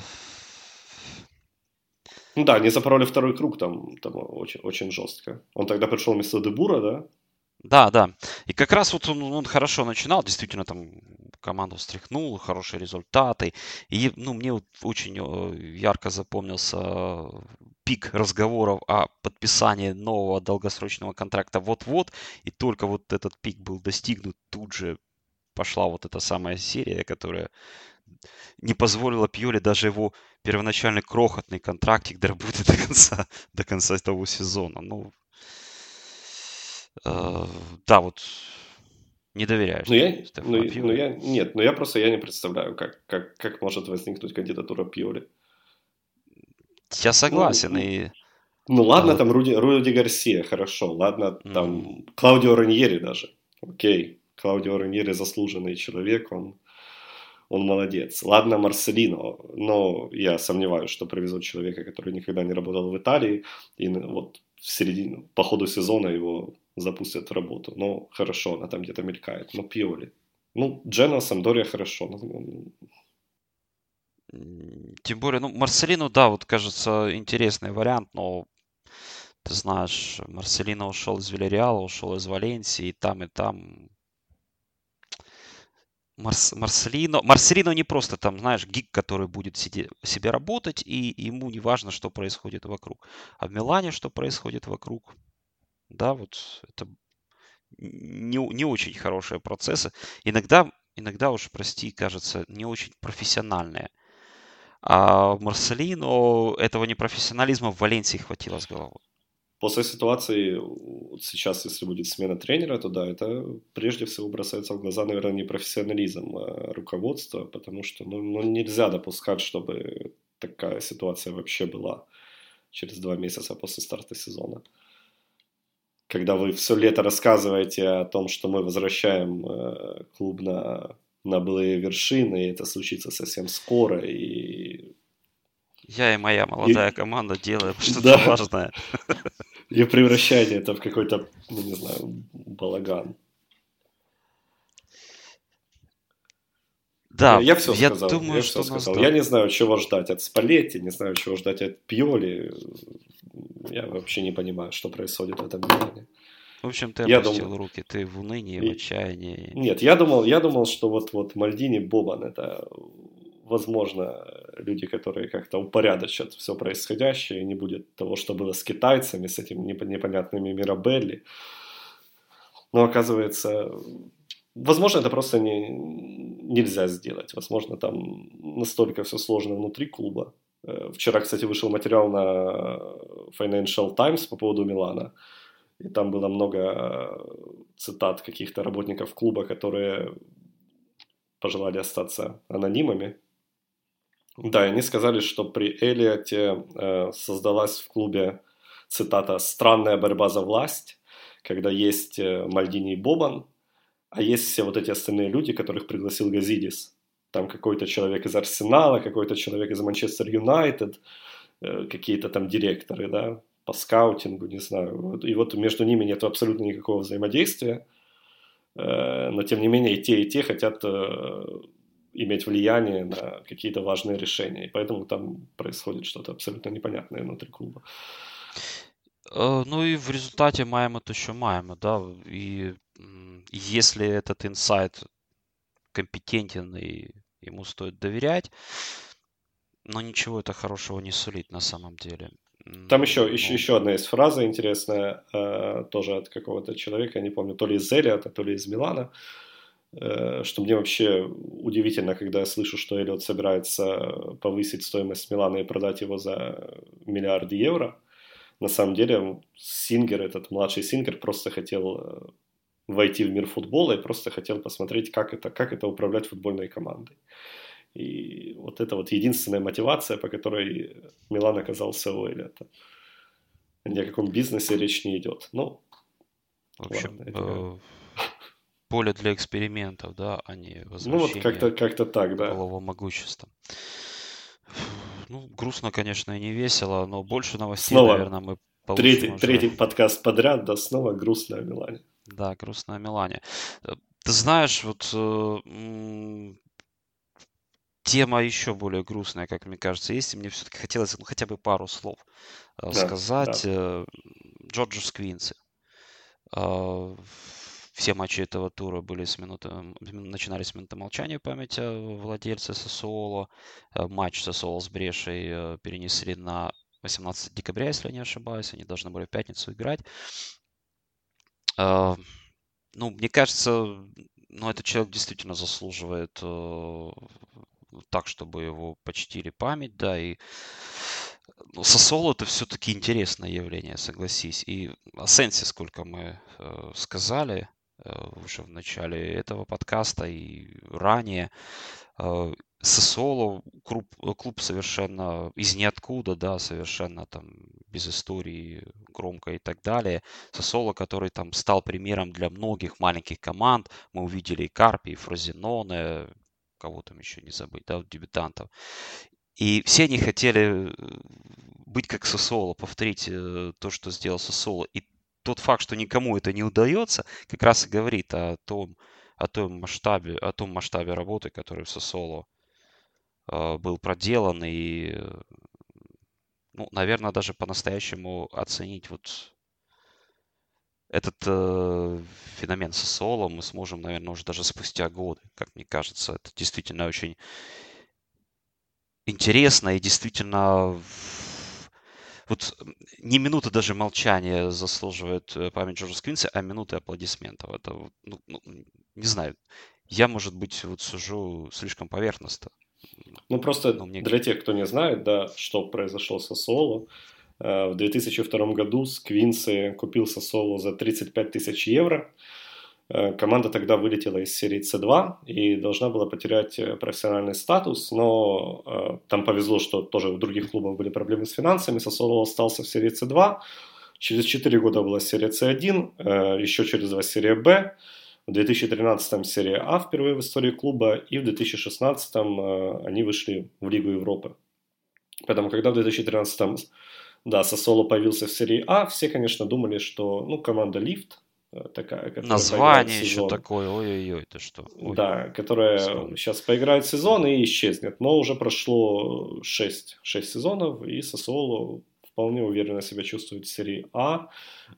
Ну да, они запороли второй круг там, там очень, очень жестко. Он тогда пришел вместо Дебура, да? Да, да. И как раз вот он, он хорошо начинал, действительно там команду встряхнул, хорошие результаты. И ну, мне вот очень э, ярко запомнился пик разговоров о подписании нового долгосрочного контракта вот-вот. И только вот этот пик был достигнут, тут же пошла вот эта самая серия, которая не позволила Пьоле даже его первоначальный крохотный контрактик доработать до конца, до конца того сезона. Ну, да, вот не доверяешь. Ну, я, ну, ну, я, нет, ну я просто я не представляю, как, как, как может возникнуть кандидатура Пьоли. Я согласен. Ну, и... ну ладно, а... там Руди, Руди Гарсия, хорошо. Ладно, там mm. Клаудио Раньери даже. Окей. Клаудио Раньери заслуженный человек, он, он молодец. Ладно, Марселино, но я сомневаюсь, что привезут человека, который никогда не работал в Италии, и вот в середине, по ходу сезона его запустят работу. Ну, хорошо, она там где-то мелькает. Но Пиоли. Ну, Джена, Самдория хорошо. Ну, тем более, ну, Марселину, да, вот кажется интересный вариант, но ты знаешь, Марселино ушел из Вильяреала, ушел из Валенсии, и там, и там. Марс, Марселино, Марселино не просто там, знаешь, гик, который будет сиде, себе работать, и ему не важно, что происходит вокруг. А в Милане что происходит вокруг? Да, вот это не, не очень хорошие процессы. Иногда, иногда уж, прости, кажется, не очень профессиональные. А Марселино этого непрофессионализма в Валенсии хватило с головой. После ситуации, вот сейчас, если будет смена тренера, то да, это прежде всего бросается в глаза, наверное, не профессионализм а руководства, потому что ну, ну, нельзя допускать, чтобы такая ситуация вообще была через два месяца после старта сезона. Когда вы все лето рассказываете о том, что мы возвращаем э, клуб на, на былые вершины, и это случится совсем скоро, и я и моя молодая и... команда делаем что-то да. важное. И превращаете это в какой-то, ну, не знаю, балаган. Да, я, все я сказал. Думаю, я все сказал. Да. Я не знаю, чего ждать от Спалетти, не знаю, чего ждать от Пьоли. Я вообще не понимаю, что происходит в этом мире. В общем, ты я опустил думал... руки, ты в унынии, в отчаянии. Нет, я думал, я думал, что вот, вот Мальдини, Бобан, это возможно, люди, которые как-то упорядочат все происходящее, не будет того, что было с китайцами, с этими непонятными Мирабелли. Но оказывается, возможно, это просто не, нельзя сделать. Возможно, там настолько все сложно внутри клуба. Э, вчера, кстати, вышел материал на Financial Times по поводу Милана. И там было много цитат каких-то работников клуба, которые пожелали остаться анонимами. Да, они сказали, что при Элиоте э, создалась в клубе, цитата, «странная борьба за власть», когда есть э, Мальдини и Бобан, а есть все вот эти остальные люди, которых пригласил Газидис. Там какой-то человек из Арсенала, какой-то человек из Манчестер Юнайтед, э, какие-то там директоры, да, по скаутингу, не знаю. И вот между ними нет абсолютно никакого взаимодействия, э, но тем не менее и те, и те хотят э, иметь влияние на какие-то важные решения. И поэтому там происходит что-то абсолютно непонятное внутри клуба. Ну и в результате маем это еще маем, да. И если этот инсайт компетентен и ему стоит доверять, но ничего это хорошего не сулит на самом деле. Там еще, ну, еще, еще одна есть фраза интересная, э, тоже от какого-то человека, я не помню, то ли из Элиота, то ли из Милана. Э, что мне вообще удивительно, когда я слышу, что Эллиот собирается повысить стоимость Милана и продать его за миллиард евро. На самом деле Сингер, этот младший Сингер, просто хотел э, войти в мир футбола и просто хотел посмотреть, как это, как это управлять футбольной командой. И вот это вот единственная мотивация, по которой Милан оказался у Эллиота. Ни о каком бизнесе речь не идет. Ну, в общем, ладно, это поле для экспериментов, да, а не возвращение ну, вот как-то, как-то так, да. былого могущества. Ну, грустно, конечно, и не весело, но больше новостей, снова наверное, мы получим третий, уже... третий подкаст подряд, да, снова грустно о Милане. Да, грустно о Милане. Э, ты знаешь, вот э, тема еще более грустная, как мне кажется, есть, и мне все-таки хотелось ну, хотя бы пару слов э, да, сказать. Да. Джорджу Сквинси. Все матчи этого тура были с минуты, начинались с минуты молчания памяти владельца Сосуоло. Э, матч Сосуоло с Брешей перенесли на 18 декабря, если я не ошибаюсь. Они должны были в пятницу играть. Э, ну, мне кажется, ну, этот человек действительно заслуживает так, чтобы его почтили память, да, и ну, Сосоло это все-таки интересное явление, согласись. И о Сенсе, сколько мы э, сказали, Э, уже в начале этого подкаста и ранее. Э, Сосоло клуб, клуб совершенно из ниоткуда, да, совершенно там без истории громко и так далее. Сосоло, который там стал примером для многих маленьких команд. Мы увидели и Карпи, и Фрозеноне, кого там еще не забыть, да, дебютантов. И все они хотели э, быть как Сосоло, повторить э, то, что сделал Сосоло. И тот факт, что никому это не удается, как раз и говорит о том, о том масштабе, о том масштабе работы, который в Сосоло э, был проделан. И, ну, наверное, даже по-настоящему оценить вот этот э, феномен Сосоло мы сможем, наверное, уже даже спустя годы, как мне кажется. Это действительно очень интересно и действительно вот не минуты даже молчания заслуживает э, память Джорджа Сквинса, а минуты аплодисментов. Это, ну, ну, не знаю, я, может быть, вот сужу слишком поверхностно. Ну, просто мне... для тех, кто не знает, да, что произошло со Соло, э, в 2002 году Сквинсы купил Сосоло за 35 тысяч евро, Э, команда тогда вылетела из серии C2 и должна была потерять э, профессиональный статус, но там повезло, что тоже у других клубов были проблемы с финансами, Сосоло остался в серии C2, через 4 года была серия C1, э, еще через 2 серия B, в 2013 серия А впервые в истории клуба, и в 2016 э, они вышли в Лигу Европы. Поэтому, когда в 2013 да, Сосоло появился в серии А, все, конечно, думали, что ну, команда Лифт, Э, такая, Название еще такое, ой-ой-ой, это что? Ой. Да, которая Вспомнил. сейчас поиграет сезон и исчезнет. Но уже прошло 6, 6 сезонов, и Сосоло вполне уверенно себя чувствует в серии А.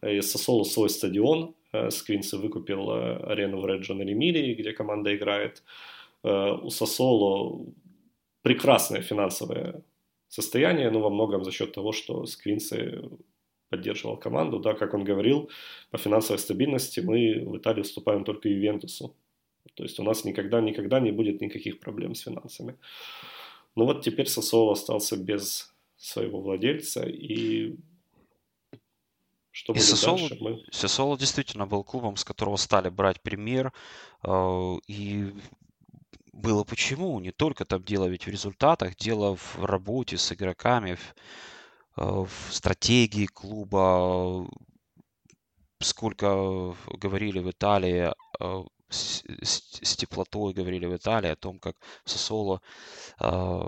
И Сосоло свой стадион. Э, Сквинсы выкупил э, арену в Реджон Эмилии, где команда играет. У Сосоло прекрасное финансовое состояние, но во многом за счет того, что Сквинсы поддерживал команду, да, как он говорил, по финансовой стабильности мы в Италии уступаем только Ювентусу. То есть у нас никогда-никогда не будет никаких проблем с финансами. Ну вот теперь Сосоло остался без своего владельца, и что и Сосоло, дальше? Мы... Сосоло действительно был клубом, с которого стали брать пример, э, и было почему, не только там дело ведь в результатах, дело в работе с игроками, в Э, в стратегии клуба, сколько говорили в Италии э, с, с, с теплотой говорили в Италии о том, как Сосоло э,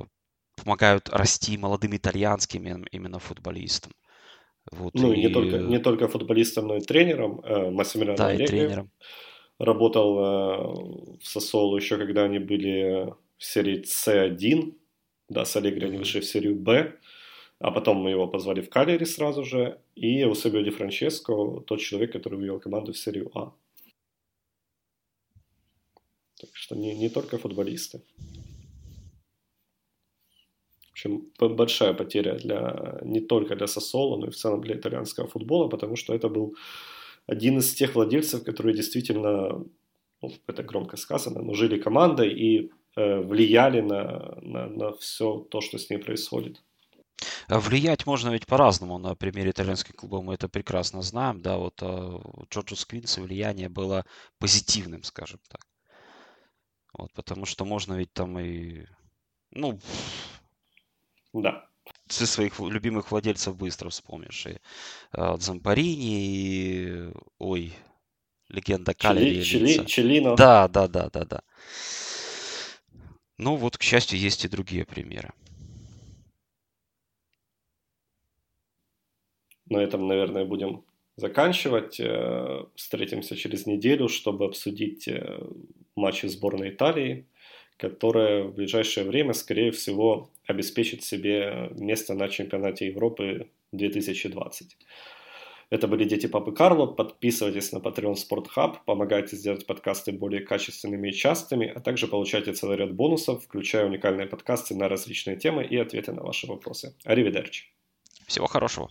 помогают расти молодым итальянским именно футболистам. Вот, ну и не только, не только футболистам, но и тренером. Э, Массимилиано да, и тренером. Работал э, в Сосоло еще, когда они были в серии С1. Да, с Аллегри они вышли в серию Б. А потом мы его позвали в Калери сразу же. И Усебио Ди Франческо, тот человек, который вывел команду в серию А. Так что не, не только футболисты. Общем, большая потеря для, не только для Сосоло, но и в целом для итальянского футбола, потому что это был один из тех владельцев, которые действительно, ну, это громко сказано, но жили командой и э, влияли на, на, на все то, что с ней происходит. А влиять можно ведь по-разному. На примере итальянских клубов мы это прекрасно знаем. Да, вот а, у Джорджа Сквинса влияние было позитивным, скажем так. Вот, потому что можно ведь там и, ну, да. Ты своих любимых владельцев быстро вспомнишь. И а, Зампарини, и, ой, легенда Калери. Чили, Челино. Да, да, да, да, да. Ну вот, к счастью, есть и другие примеры. на этом, наверное, будем заканчивать. Э, встретимся через неделю, чтобы обсудить э, матчи сборной Италии, которая в ближайшее время, скорее всего, обеспечит себе место на чемпионате Европы 2020. Это были «Дети Папы Карло». Подписывайтесь на Patreon Sport Hub, помогайте сделать подкасты более качественными и частыми, а также получайте целый ряд бонусов, включая уникальные подкасты на различные темы и ответы на ваши вопросы. Аривидерчи. Всего хорошего.